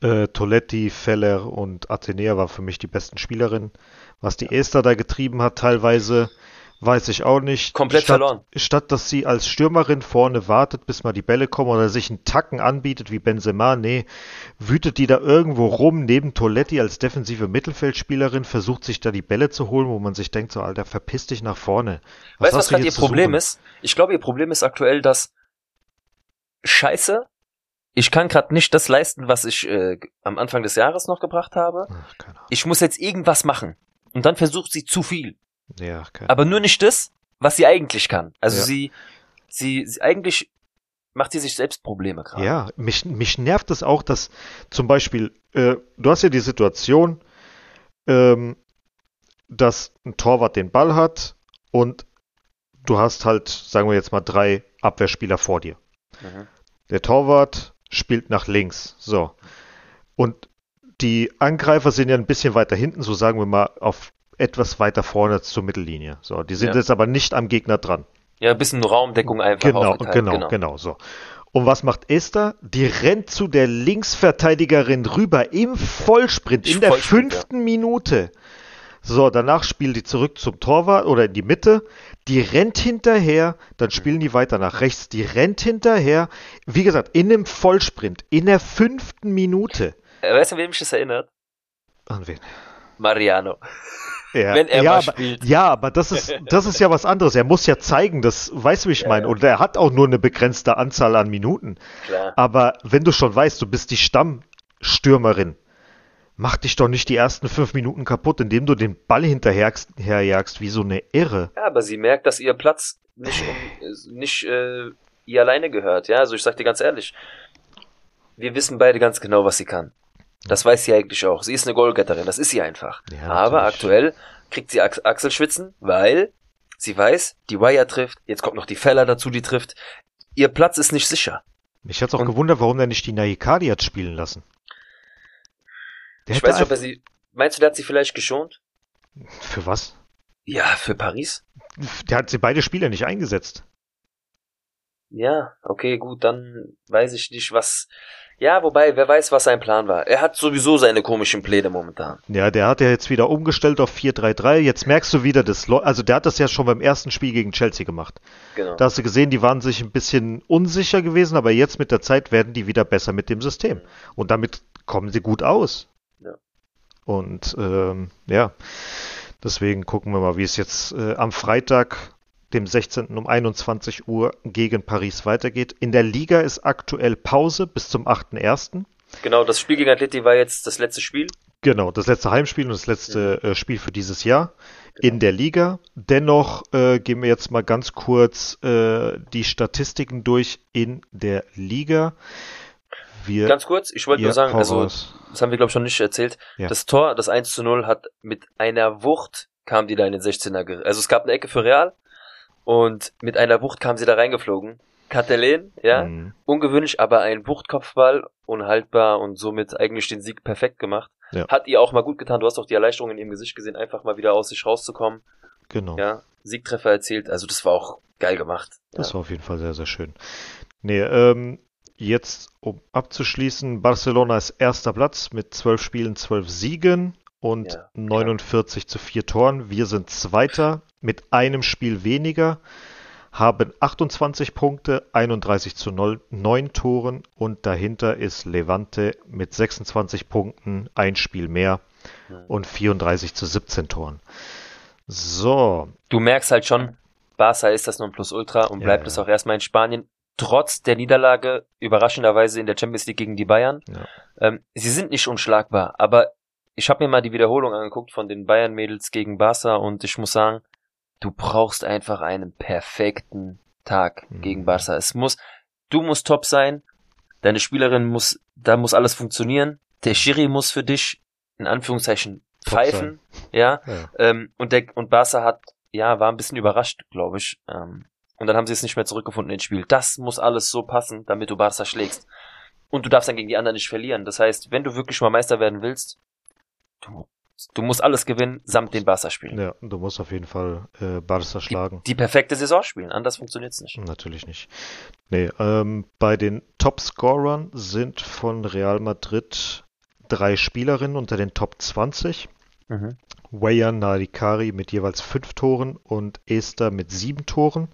Äh, Toletti, Feller und Athenea war für mich die besten Spielerinnen. Was die Esther da getrieben hat, teilweise, weiß ich auch nicht. Komplett statt, verloren. Statt dass sie als Stürmerin vorne wartet, bis mal die Bälle kommen oder sich einen Tacken anbietet wie Benzema, nee, wütet die da irgendwo rum neben Toletti als defensive Mittelfeldspielerin, versucht sich da die Bälle zu holen, wo man sich denkt, so Alter, verpiss dich nach vorne. weißt du, was gerade ihr Problem suchen? ist? Ich glaube, ihr Problem ist aktuell, dass Scheiße, ich kann gerade nicht das leisten, was ich äh, am Anfang des Jahres noch gebracht habe. Ach. Ich muss jetzt irgendwas machen. Und dann versucht sie zu viel. Ja, keine Aber nur nicht das, was sie eigentlich kann. Also Ja. sie, sie, sie, eigentlich macht sie sich selbst Probleme gerade. Ja, mich, mich nervt es auch, dass zum Beispiel, äh, du hast ja die Situation, ähm, dass ein Torwart den Ball hat und du hast halt, sagen wir jetzt mal, drei Abwehrspieler vor dir. Mhm. Der Torwart spielt nach links. So. Und die Angreifer sind ja ein bisschen weiter hinten, so sagen wir mal, auf etwas weiter vorne zur Mittellinie. So, die sind Ja. jetzt aber nicht am Gegner dran. Ja, ein bisschen Raumdeckung einfach Genau, aufgeteilt. genau, genau, so. Und was macht Esther? Die rennt zu der Linksverteidigerin rüber im Vollsprint, in der Vollsprint, fünften Minute. So, danach spielt die zurück zum Torwart oder in die Mitte. Die rennt hinterher, dann spielen die weiter nach rechts. Die rennt hinterher. Wie gesagt, in einem Vollsprint, in der fünften Minute. Äh, Weißt du, an wen mich das erinnert? An wen? Mariano. Ja, Wenn er ja, mal aber, spielt. ja, aber das ist, das ist ja was anderes. Er muss ja zeigen, das weißt du, wie ich Ja, meine. Und er hat auch nur eine begrenzte Anzahl an Minuten. Klar. Aber wenn du schon weißt, du bist die Stammstürmerin, mach dich doch nicht die ersten fünf Minuten kaputt, indem du den Ball hinterherjagst herjagst, wie so eine Irre. Ja, aber sie merkt, dass ihr Platz nicht, um, nicht äh, ihr alleine gehört. Ja, also ich sag dir ganz ehrlich, wir wissen beide ganz genau, was sie kann. Das weiß sie eigentlich auch. Sie ist eine Goalgetterin, das ist sie einfach. Ja, aber natürlich. aktuell kriegt sie Ach Achselschwitzen, weil sie weiß, die Wire trifft, jetzt kommt noch die Feller dazu, die trifft. Ihr Platz ist nicht sicher. Mich hat's auch Und- gewundert, warum der nicht die Naikadi hat spielen lassen. Der ich weiß nicht, ob er sie. Meinst du, der hat sie vielleicht geschont? Für was? Ja, für Paris? Der hat sie beide Spiele nicht eingesetzt. Ja, okay, gut, dann weiß ich nicht, was. Ja, wobei, wer weiß, was sein Plan war. Er hat sowieso seine komischen Pläne momentan. Ja, der hat ja jetzt wieder umgestellt auf 4-3-3. Jetzt merkst du wieder, das also der hat das ja schon beim ersten Spiel gegen Chelsea gemacht. Genau. Da hast du gesehen, die waren sich ein bisschen unsicher gewesen, aber jetzt mit der Zeit werden die wieder besser mit dem System. Und damit kommen sie gut aus. Ja. Und ähm, ja, deswegen gucken wir mal, wie es jetzt äh, am Freitag dem 16. um 21 Uhr gegen Paris weitergeht. In der Liga ist aktuell Pause bis zum 8.1. Genau, das Spiel gegen Atleti war jetzt das letzte Spiel. Genau, das letzte Heimspiel und das letzte mhm. äh, Spiel für dieses Jahr genau. in der Liga. Dennoch äh, gehen wir jetzt mal ganz kurz äh, die Statistiken durch in der Liga. Wir, ganz kurz, ich wollte nur sagen, also das haben wir glaube ich schon nicht erzählt. Ja. Das Tor, das 1 zu 0 hat mit einer Wucht kam die da in den 16er. Also es gab eine Ecke für Real und mit einer Wucht kam sie da reingeflogen. Katelen, ja, mhm. ungewöhnlich, aber ein Wuchtkopfball, unhaltbar und somit eigentlich den Sieg perfekt gemacht. Ja. Hat ihr auch mal gut getan. Du hast auch die Erleichterung in ihrem Gesicht gesehen, einfach mal wieder aus sich rauszukommen. Genau. Ja, Siegtreffer erzielt. Also das war auch geil gemacht. Das ja. war auf jeden Fall sehr, sehr schön. Nee, ähm, jetzt, um abzuschließen, Barcelona ist erster Platz mit zwölf Spielen, zwölf Siegen und ja, 49 klar. zu vier Toren. Wir sind Zweiter mit einem Spiel weniger, haben 28 Punkte, 31 zu 0, 9 Toren und dahinter ist Levante mit 26 Punkten, ein Spiel mehr und 34 zu 17 Toren. So. Du merkst halt schon, Barca ist das Nonplusultra und bleibt ja, ja. es auch erstmal in Spanien. Trotz der Niederlage, überraschenderweise in der Champions League gegen die Bayern. Ja. Ähm, sie sind nicht unschlagbar, aber ich habe mir mal die Wiederholung angeguckt von den Bayern-Mädels gegen Barca und ich muss sagen, du brauchst einfach einen perfekten Tag mhm. gegen Barca. Es muss, du musst top sein, deine Spielerin muss, da muss alles funktionieren, der Schiri muss für dich, in Anführungszeichen, pfeifen, ja, ja. Ähm, und der, und Barca hat, ja, war ein bisschen überrascht, glaube ich, ähm, und dann haben sie es nicht mehr zurückgefunden ins Spiel. Das muss alles so passen, damit du Barca schlägst. Und du darfst dann gegen die anderen nicht verlieren. Das heißt, wenn du wirklich mal Meister werden willst, du Du musst alles gewinnen, samt den Barca spielen. Ja, du musst auf jeden Fall äh, Barca schlagen. Die, die perfekte Saison spielen, anders funktioniert's nicht. Natürlich nicht. Nee, ähm, bei den Top-Scorern sind von Real Madrid drei Spielerinnen unter den Top 20. Mhm. Weya Narikari mit jeweils fünf Toren und Esther mit sieben Toren.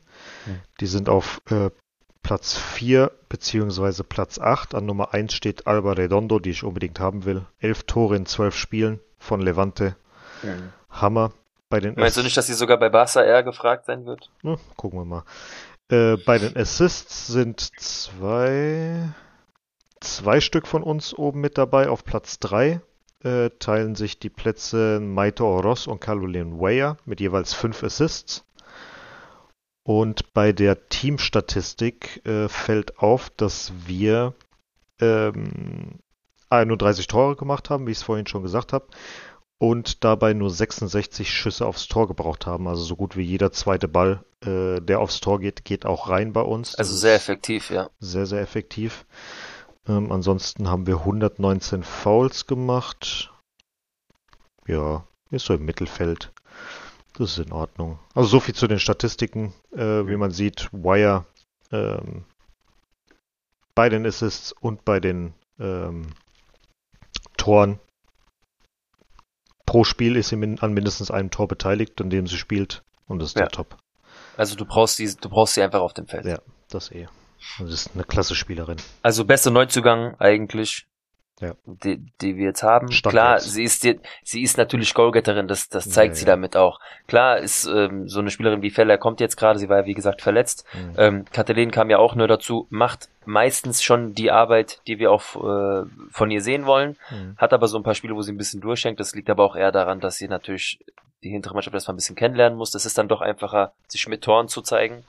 Mhm. Die sind auf äh, Platz 4 beziehungsweise Platz 8. An Nummer 1 steht Alba Redondo, die ich unbedingt haben will. Elf Tore in zwölf Spielen von Levante. Mhm. Hammer. Bei den Meinst du nicht, dass sie sogar bei Barca eher gefragt sein wird? Na, gucken wir mal. Äh, bei den Assists sind zwei, zwei Stück von uns oben mit dabei. Auf Platz 3 äh, teilen sich die Plätze Maito Oroz und Caroline Weyer mit jeweils fünf Assists. Und bei der Teamstatistik äh, fällt auf, dass wir ähm, 31 Tore gemacht haben, wie ich es vorhin schon gesagt habe, und dabei nur 66 Schüsse aufs Tor gebraucht haben. Also so gut wie jeder zweite Ball, äh, der aufs Tor geht, geht auch rein bei uns. Also sehr effektiv, ja. Sehr, sehr effektiv. Ähm, ansonsten haben wir 119 Fouls gemacht. Ja, ist so im Mittelfeld. Das ist in Ordnung. Also so viel zu den Statistiken. Äh, wie man sieht, Wire ähm, bei den Assists und bei den ähm, Toren. Pro Spiel ist sie an mindestens einem Tor beteiligt, an dem sie spielt. Und das ist ja. der Top. Also du brauchst sie, du brauchst sie einfach auf dem Feld. Ja, das eh. Das ist eine klasse Spielerin. Also beste Neuzugang eigentlich ja. die, die wir jetzt haben. Stand Klar, jetzt. sie ist die, sie ist natürlich Goalgetterin, das, das zeigt ja, sie ja. damit auch. Klar ist ähm, so eine Spielerin wie Feller kommt jetzt gerade, sie war ja wie gesagt verletzt. Mhm. Ähm, Kathleen kam ja auch nur dazu, macht meistens schon die Arbeit, die wir auch äh, von ihr sehen wollen, mhm. hat aber so ein paar Spiele, wo sie ein bisschen durchschenkt. Das liegt aber auch eher daran, dass sie natürlich die hintere Mannschaft erstmal ein bisschen kennenlernen muss. Das ist dann doch einfacher, sich mit Toren zu zeigen.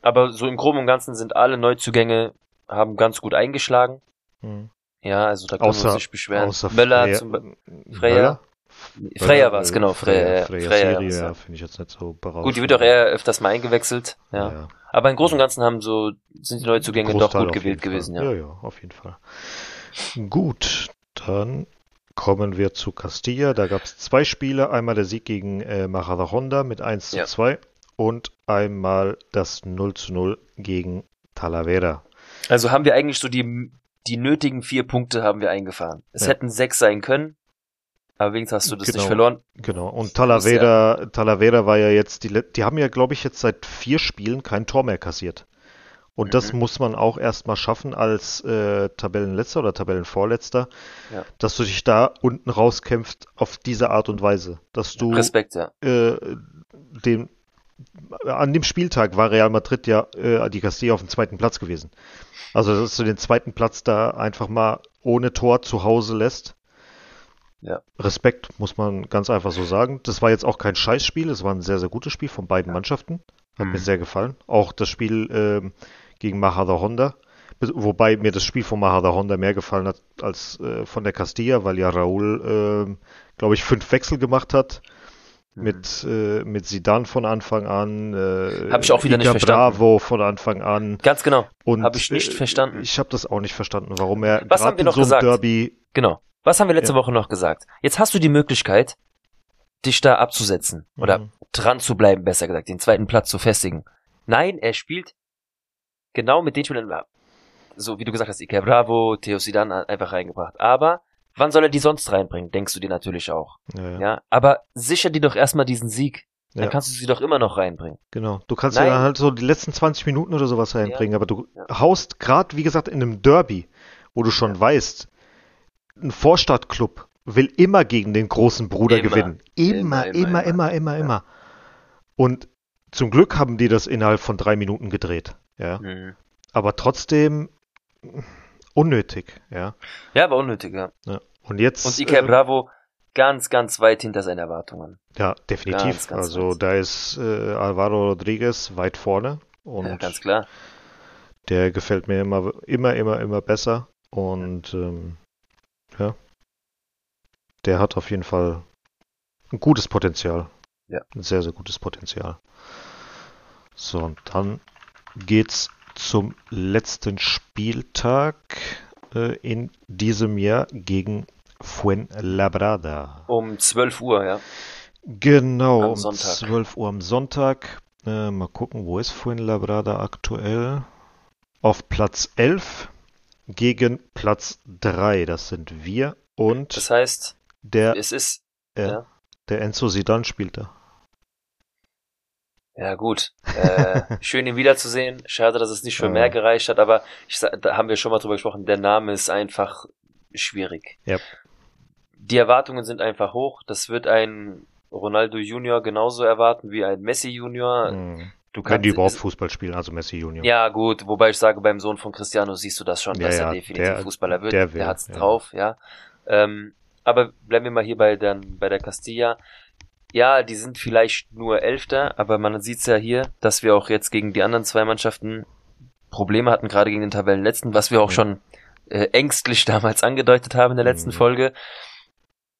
Aber so im Groben und Ganzen sind alle Neuzugänge, haben ganz gut eingeschlagen. Mhm. Ja, also da kann außer, man sich beschweren. Außer Möller Freya, zum Freya. Freya war es, genau. Freya, Freya, Freya, Freya ja, finde ich jetzt nicht so berauschend. Gut, die wird auch eher öfters mal eingewechselt, ja. ja. Aber im Großen und Ganzen haben so, sind die Neuzugänge doch gut gewählt gewesen, ja. Ja, ja, auf jeden Fall. Gut, dann kommen wir zu Castilla. Da gab es zwei Spiele. Einmal der Sieg gegen äh, Majadahonda mit 1 zu 2 und einmal das 0 zu 0 gegen Talavera. Also haben wir eigentlich so die, die nötigen vier Punkte haben wir eingefahren. Es ja. hätten sechs sein können, aber wenigstens hast du das genau, nicht verloren. Genau. Und Talavera, ja Talavera war ja jetzt die, die haben ja, glaube ich, jetzt seit vier Spielen kein Tor mehr kassiert. Und mhm. das muss man auch erstmal schaffen als äh, Tabellenletzter oder Tabellenvorletzter, ja. dass du dich da unten rauskämpfst auf diese Art und Weise. Dass du Respekt, ja. Äh, den, an dem Spieltag war Real Madrid ja äh, die Castilla auf dem zweiten Platz gewesen. Also, dass du den zweiten Platz da einfach mal ohne Tor zu Hause lässt. Ja. Respekt, muss man ganz einfach so sagen. Das war jetzt auch kein Scheißspiel, es war ein sehr, sehr gutes Spiel von beiden ja. Mannschaften. Hat mhm. mir sehr gefallen. Auch das Spiel äh, gegen Mahada Honda. Wobei mir das Spiel von Mahada Honda mehr gefallen hat als äh, von der Castilla, weil ja Raúl, äh, glaube ich, fünf Wechsel gemacht hat. Mhm. Mit, äh, mit Sidan von Anfang an. Äh, habe ich auch wieder Ica nicht verstanden. Bravo von Anfang an. Ganz genau. Habe ich nicht äh, verstanden. Ich habe das auch nicht verstanden, warum er Was haben wir noch so gesagt? Derby. Genau. Was haben wir letzte ja. Woche noch gesagt? Jetzt hast du die Möglichkeit, dich da abzusetzen. Oder mhm. dran zu bleiben, besser gesagt, den zweiten Platz zu festigen. Nein, er spielt genau mit den Spielern, so wie du gesagt hast, Ike Bravo, Theo Sidan einfach reingebracht. Aber wann soll er die sonst reinbringen, denkst du dir natürlich auch. Ja, ja. ja aber sicher dir doch erstmal diesen Sieg. Dann ja. kannst du sie doch immer noch reinbringen. Genau. Du kannst Nein. ja halt so die letzten 20 Minuten oder sowas reinbringen, aber du haust gerade, wie gesagt, in einem Derby, wo du schon weißt, ein Vorstadtclub will immer gegen den großen Bruder immer. gewinnen. Immer, immer, immer, immer, immer, immer. Und zum Glück haben die das innerhalb von drei Minuten gedreht. Ja. Mhm. Aber trotzdem unnötig, ja. Ja, aber unnötig, ja. ja. Und jetzt. Und Ike äh, Bravo ganz, ganz weit hinter seinen Erwartungen. Ja, definitiv. Ganz, ganz also weit. da ist äh, Alvaro Rodriguez weit vorne. Und ja, ganz klar. Der gefällt mir immer, immer, immer, immer besser. Und ähm, ja. Der hat auf jeden Fall ein gutes Potenzial. Ja. Ein sehr, sehr gutes Potenzial. So, und dann geht's zum letzten Spieltag äh, in diesem Jahr gegen Fuenlabrada. Um 12 Uhr, ja. Genau, am um Sonntag. 12 Uhr am Sonntag. Äh, mal gucken, wo ist Fuenlabrada aktuell? Auf Platz 11 gegen Platz 3. Das sind wir und. Das heißt, der, es ist. Äh, ja. Der Enzo Sidan spielt da. Ja, gut. Äh, schön, ihn wiederzusehen. Schade, dass es nicht für mehr gereicht hat, aber ich, da haben wir schon mal drüber gesprochen. Der Name ist einfach schwierig. Yep. Die Erwartungen sind einfach hoch. Das wird ein Ronaldo Junior genauso erwarten wie ein Messi Junior. Mhm. Du kannst, Wenn die überhaupt Fußball spielen, also Messi Junior. Ja, gut, wobei ich sage, beim Sohn von Cristiano siehst du das schon, dass ja, er definitiv der, Fußballer wird. Der, will, der hat's ja. drauf, ja. Ähm, aber bleiben wir mal hier bei, der, bei der Castilla ja, die sind vielleicht nur Elfter, aber man sieht's ja hier, dass wir auch jetzt gegen die anderen zwei Mannschaften Probleme hatten, gerade gegen den Tabellenletzten, was wir auch schon äh, ängstlich damals angedeutet haben in der letzten mhm. Folge.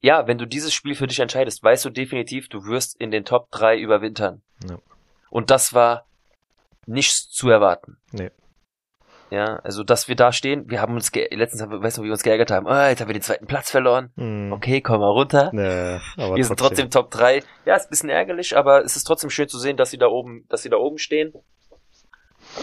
Ja, wenn du dieses Spiel für dich entscheidest, weißt du definitiv, du wirst in den Top 3 überwintern. Ja. Und das war nichts zu erwarten. Nee. Ja, also dass wir da stehen, wir haben uns letztens, weißt du, wie wir uns geärgert haben, oh, jetzt haben wir den zweiten Platz verloren. Mm. Okay, komm mal runter. Aber wir sind trotzdem Top 3. Ja, ist ein bisschen ärgerlich, aber es ist trotzdem schön zu sehen, dass sie da oben, dass sie da oben stehen.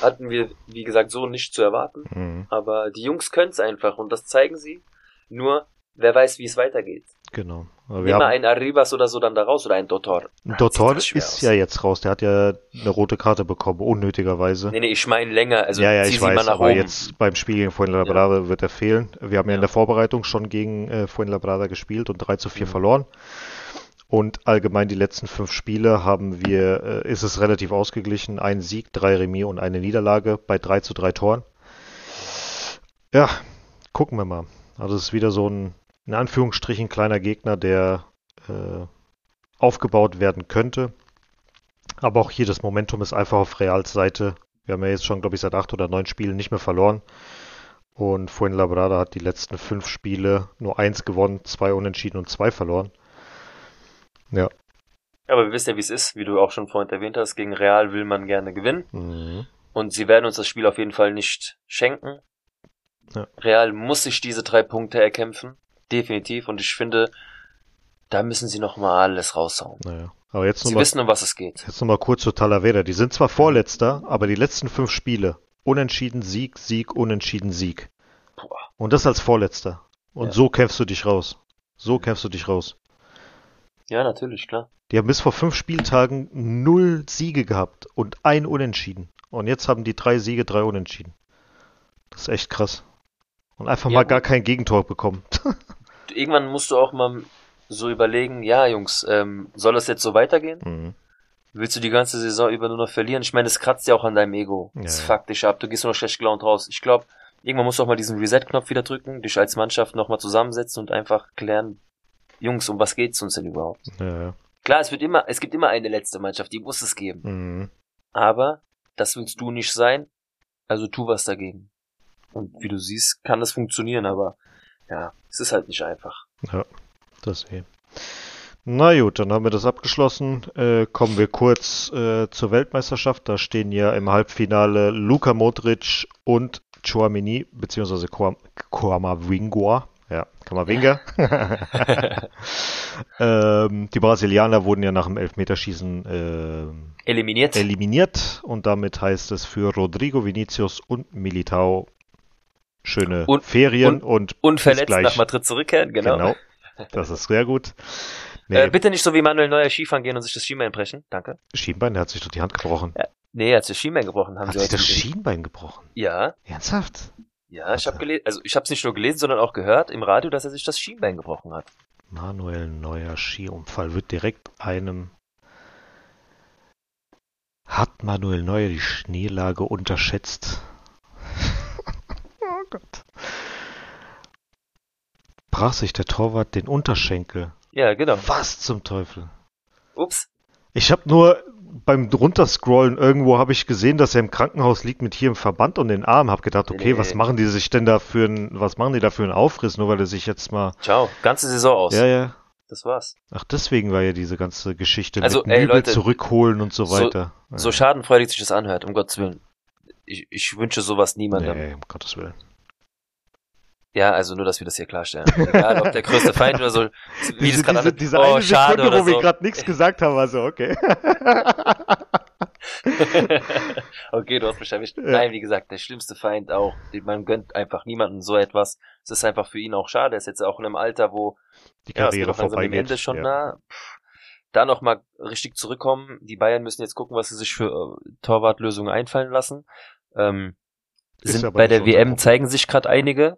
Hatten wir, wie gesagt, so nicht zu erwarten. Mm. Aber die Jungs können es einfach und das zeigen sie. Nur, wer weiß, wie es weitergeht. Genau. Aber wir Immer ein Arribas oder so dann da raus oder ein Dotor. Dotor ist aus. ja jetzt raus. Der hat ja eine rote Karte bekommen, unnötigerweise. Nee, nee, ich meine länger. Also ja, ja, ich weiß, aber oben. jetzt beim Spiel gegen Fuenlabrada ja. wird er fehlen. Wir haben ja, ja in der Vorbereitung schon gegen äh, Fuenlabrada gespielt und 3 zu 4 mhm. verloren. Und allgemein die letzten fünf Spiele haben wir, äh, ist es relativ ausgeglichen. Ein Sieg, drei Remis und eine Niederlage bei 3 zu 3 Toren. Ja, gucken wir mal. Also es ist wieder so ein in Anführungsstrichen kleiner Gegner, der äh, aufgebaut werden könnte. Aber auch hier das Momentum ist einfach auf Reals Seite. Wir haben ja jetzt schon, glaube ich, seit acht oder neun Spielen nicht mehr verloren. Und Fuenlabrada hat die letzten fünf Spiele nur eins gewonnen, zwei unentschieden und zwei verloren. Ja. Aber wir wissen ja, wie es ist, wie du auch schon vorhin erwähnt hast. Gegen Real will man gerne gewinnen. Mhm. Und sie werden uns das Spiel auf jeden Fall nicht schenken. Ja. Real muss sich diese drei Punkte erkämpfen. Definitiv. Und ich finde, da müssen sie noch mal alles raushauen. Naja. Aber jetzt sie mal, wissen, um was es geht. Jetzt nochmal kurz zu Talavera. Die sind zwar Vorletzter, aber die letzten fünf Spiele, unentschieden, Sieg, Sieg, unentschieden, Sieg. Boah. Und das als Vorletzter. Und ja. so kämpfst du dich raus. So kämpfst du dich raus. Ja, natürlich, klar. Die haben bis vor fünf Spieltagen null Siege gehabt und ein Unentschieden. Und jetzt haben die drei Siege, drei Unentschieden. Das ist echt krass. Und einfach ja, mal gar kein Gegentor bekommen. Irgendwann musst du auch mal so überlegen, ja, Jungs, ähm, soll das jetzt so weitergehen? Mhm. Willst du die ganze Saison über nur noch verlieren? Ich meine, es kratzt ja auch an deinem Ego. Ja, das fuckt dich ab, du gehst nur noch schlecht gelaunt raus. Ich glaube, irgendwann musst du auch mal diesen Reset-Knopf wieder drücken, dich als Mannschaft nochmal zusammensetzen und einfach klären, Jungs, um was geht's uns denn überhaupt? Ja. Klar, es wird immer, es gibt immer eine letzte Mannschaft, die muss es geben. Mhm. Aber das willst du nicht sein, also tu was dagegen. Und wie du siehst, kann das funktionieren, aber ja, es ist halt nicht einfach. Ja, das eh. Na gut, dann haben wir das abgeschlossen. Äh, kommen wir kurz äh, zur Weltmeisterschaft. Da stehen ja im Halbfinale Luka Modric und Chouamini, beziehungsweise Kwamavingua. Ja, Kamavinga. ähm, die Brasilianer wurden ja nach dem Elfmeterschießen äh, eliminiert. eliminiert und damit heißt es für Rodrigo Vinicius und Militao schöne und, Ferien und, und unverletzt nach Madrid zurückkehren, genau. Genau, das ist sehr gut. Nee. Äh, bitte nicht so wie Manuel Neuer Skifahren gehen und sich das Schienbein brechen, danke. Schienbein, der hat sich doch die Hand gebrochen. Ja. Nee, er hat sich das Schienbein gebrochen. Haben hat sie sich das Schienbein gebrochen? Ja. Ernsthaft? Ja, ich habe gelesen, also ich habe es nicht nur gelesen, sondern auch gehört im Radio, dass er sich das Schienbein gebrochen hat. Manuel Neuer Skiunfall wird direkt einem hat Manuel Neuer die Schneelage unterschätzt? Gott. Brach sich der Torwart den Unterschenkel. Ja, genau. Was zum Teufel? Ups. Ich habe nur beim runterscrollen irgendwo habe ich gesehen, dass er im Krankenhaus liegt mit hier im Verband und den Arm. Hab gedacht, okay, nee. was machen die sich denn da für ein, was machen die da für einen Aufriss, nur weil er sich jetzt mal. Ciao, ganze Saison aus. Ja, ja. Das war's. Ach, deswegen war ja diese ganze Geschichte also, mit ey, Leute, zurückholen und so weiter. So, so schadenfreudig sich das anhört, um Gottes Willen. Ich, ich wünsche sowas niemandem. Nee, um Gottes Willen. Ja, also nur, dass wir das hier klarstellen. Egal, ob der größte Feind oder so. Wie diese, das diese, diese oh, eine Sekunde, wo so. wir gerade nichts gesagt haben, war so, okay. okay, du hast mich erwischt. Ja. Nein, wie gesagt, der schlimmste Feind auch. Man gönnt einfach niemandem so etwas. Es ist einfach für ihn auch schade. Er ist jetzt auch in einem Alter, wo die Karriere ja, vorbei geht. Ende schon ja. nah. Da nochmal richtig zurückkommen. Die Bayern müssen jetzt gucken, was sie sich für äh, Torwartlösungen einfallen lassen. Ähm, sind bei der WM zeigen sich gerade einige.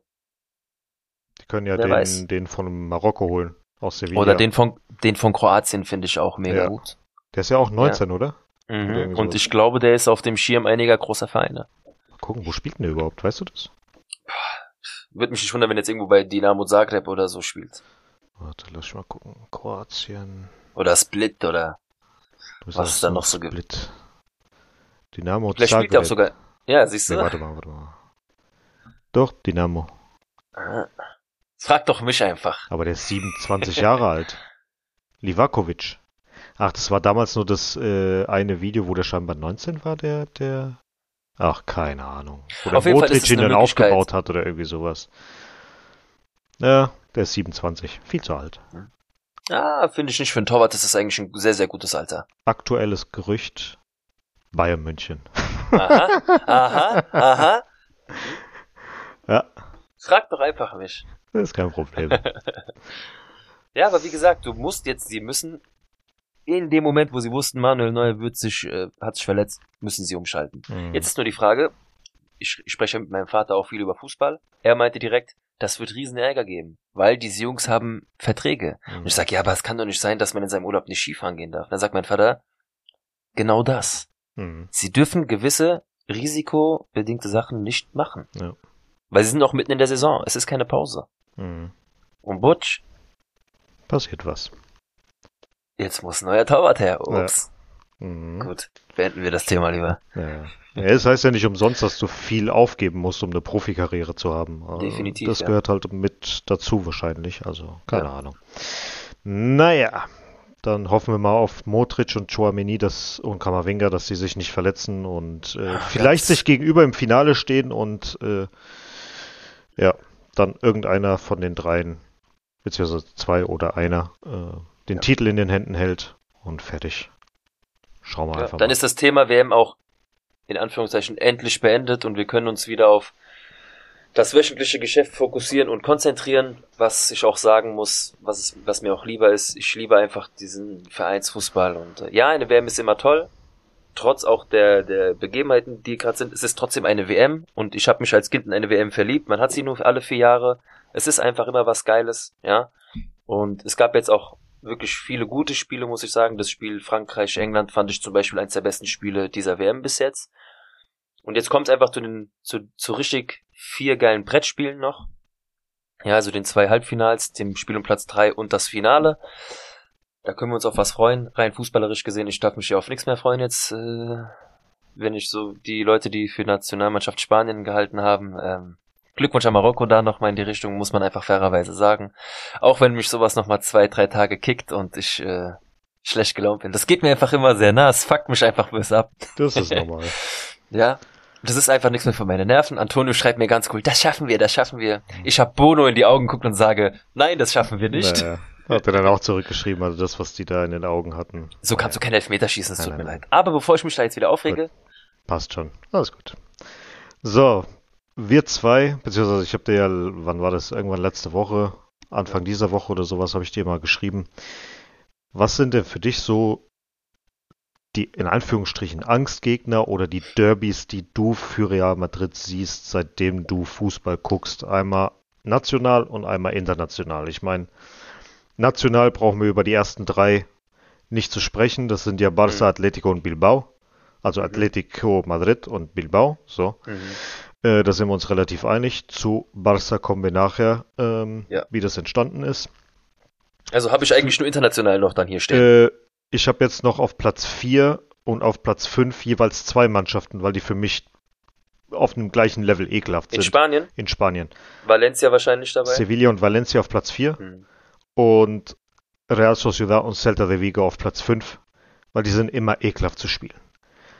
Die können ja den, den von Marokko holen. Aus Sevilla. Oder den von, den von Kroatien finde ich auch mega ja. gut. Der ist ja auch 19, ja. oder? Mhm. Und ich glaube, der ist auf dem Schirm einiger großer Vereine. Mal gucken, wo spielt denn der überhaupt? Weißt du das? Würde mich nicht wundern, wenn jetzt irgendwo bei Dinamo Zagreb oder so spielt. Warte, lass ich mal gucken. Kroatien. Oder Split oder was es da noch so Split. gibt. Dynamo Vielleicht Zagreb. spielt er auch sogar. Ja, siehst du. Nee, warte mal, warte mal. Doch, Dynamo. Ah. Frag doch mich einfach. Aber der ist 27 Jahre alt. Livakovic. Ach, das war damals nur das äh, eine Video, wo der scheinbar 19 war, der, der. Ach, keine Ahnung. Wo der Modric ihn dann aufgebaut hat oder irgendwie sowas. Ja, der ist 27. Viel zu alt. Ah, finde ich nicht für einen Torwart. Das ist eigentlich ein sehr, sehr gutes Alter. Aktuelles Gerücht. Bayern München. Aha, aha, aha. Ja. Frag doch einfach mich. Das ist kein Problem. ja, aber wie gesagt, du musst jetzt, sie müssen in dem Moment, wo sie wussten, Manuel Neuer wird sich, äh, hat sich verletzt, müssen sie umschalten. Mhm. Jetzt ist nur die Frage, ich, ich spreche mit meinem Vater auch viel über Fußball. Er meinte direkt, das wird riesen Ärger geben, weil diese Jungs haben Verträge. Mhm. Und ich sage, ja, aber es kann doch nicht sein, dass man in seinem Urlaub nicht Skifahren gehen darf. Dann sagt mein Vater, genau das. Mhm. Sie dürfen gewisse risikobedingte Sachen nicht machen. Ja. Weil sie sind auch mitten in der Saison. Es ist keine Pause. Mhm. Und Butch? Passiert was. Jetzt muss ein neuer Torwart her. Ups. Ja. Mhm. Gut, beenden wir das Thema lieber. Ja. ja, es heißt ja nicht umsonst, dass du viel aufgeben musst, um eine Profikarriere zu haben. Also Definitiv. Das gehört halt mit dazu wahrscheinlich. Also, keine Ahnung. Naja, dann hoffen wir mal auf Modric und Chouameni das, und Kamavinga, dass sie sich nicht verletzen und äh, Ach, vielleicht sich gegenüber im Finale stehen und äh, ja, dann irgendeiner von den dreien beziehungsweise zwei oder einer, äh, den ja. Titel in den Händen hält und fertig. Schauen wir ja, einfach Dann mal. ist das Thema WM auch in Anführungszeichen endlich beendet und wir können uns wieder auf das wöchentliche Geschäft fokussieren und konzentrieren, was ich auch sagen muss, was, es, was mir auch lieber ist. Ich liebe einfach diesen Vereinsfußball und äh, ja, eine WM ist immer toll, trotz auch der, der Begebenheiten, die gerade sind, es ist trotzdem eine WM und ich habe mich als Kind in eine WM verliebt. Man hat sie nur alle vier Jahre. Es ist einfach immer was Geiles, ja. Und es gab jetzt auch wirklich viele gute Spiele, muss ich sagen. Das Spiel Frankreich-England fand ich zum Beispiel eines der besten Spiele dieser WM bis jetzt. Und jetzt kommt es einfach zu den zu, zu richtig vier geilen Brettspielen noch. Ja, also den zwei Halbfinals, dem Spiel um Platz drei und das Finale. Da können wir uns auf was freuen. Rein fußballerisch gesehen, ich darf mich ja auf nichts mehr freuen jetzt, äh, wenn ich so die Leute, die für Nationalmannschaft Spanien gehalten haben. Ähm, Glückwunsch an Marokko da nochmal in die Richtung, muss man einfach fairerweise sagen. Auch wenn mich sowas nochmal zwei, drei Tage kickt und ich äh, schlecht gelaunt bin. Das geht mir einfach immer sehr nah, es fuckt mich einfach böse ab. Das ist normal. ja, das ist einfach nichts mehr für meine Nerven. Antonio schreibt mir ganz cool, das schaffen wir, das schaffen wir. Ich habe Bono in die Augen geguckt und sage, nein, das schaffen wir nicht. Naja. Hat er dann auch zurückgeschrieben, also das, was die da in den Augen hatten. So kannst du keinen Elfmeter schießen, es tut nein, mir leid. Aber bevor ich mich da jetzt wieder aufrege. Gut. Passt schon. Alles gut. So, wir zwei, beziehungsweise ich habe dir ja, wann war das? Irgendwann letzte Woche, Anfang dieser Woche oder sowas, habe ich dir mal geschrieben. Was sind denn für dich so die in Anführungsstrichen Angstgegner oder die Derbys, die du für Real Madrid siehst, seitdem du Fußball guckst? Einmal national und einmal international. Ich meine, national brauchen wir über die ersten drei nicht zu sprechen. Das sind ja Barça, mhm. Atletico und Bilbao. Also mhm. Atletico Madrid und Bilbao. So. Mhm. Äh, da sind wir uns relativ einig. Zu Barça kommen wir nachher, ähm, ja. wie das entstanden ist. Also habe ich eigentlich nur international noch dann hier stehen. Äh, ich habe jetzt noch auf Platz 4 und auf Platz 5 jeweils zwei Mannschaften, weil die für mich auf einem gleichen Level ekelhaft sind. In Spanien? In Spanien. Valencia wahrscheinlich dabei? Sevilla und Valencia auf Platz 4 hm. Und Real Sociedad und Celta de Vigo auf Platz 5, weil die sind immer ekelhaft zu spielen.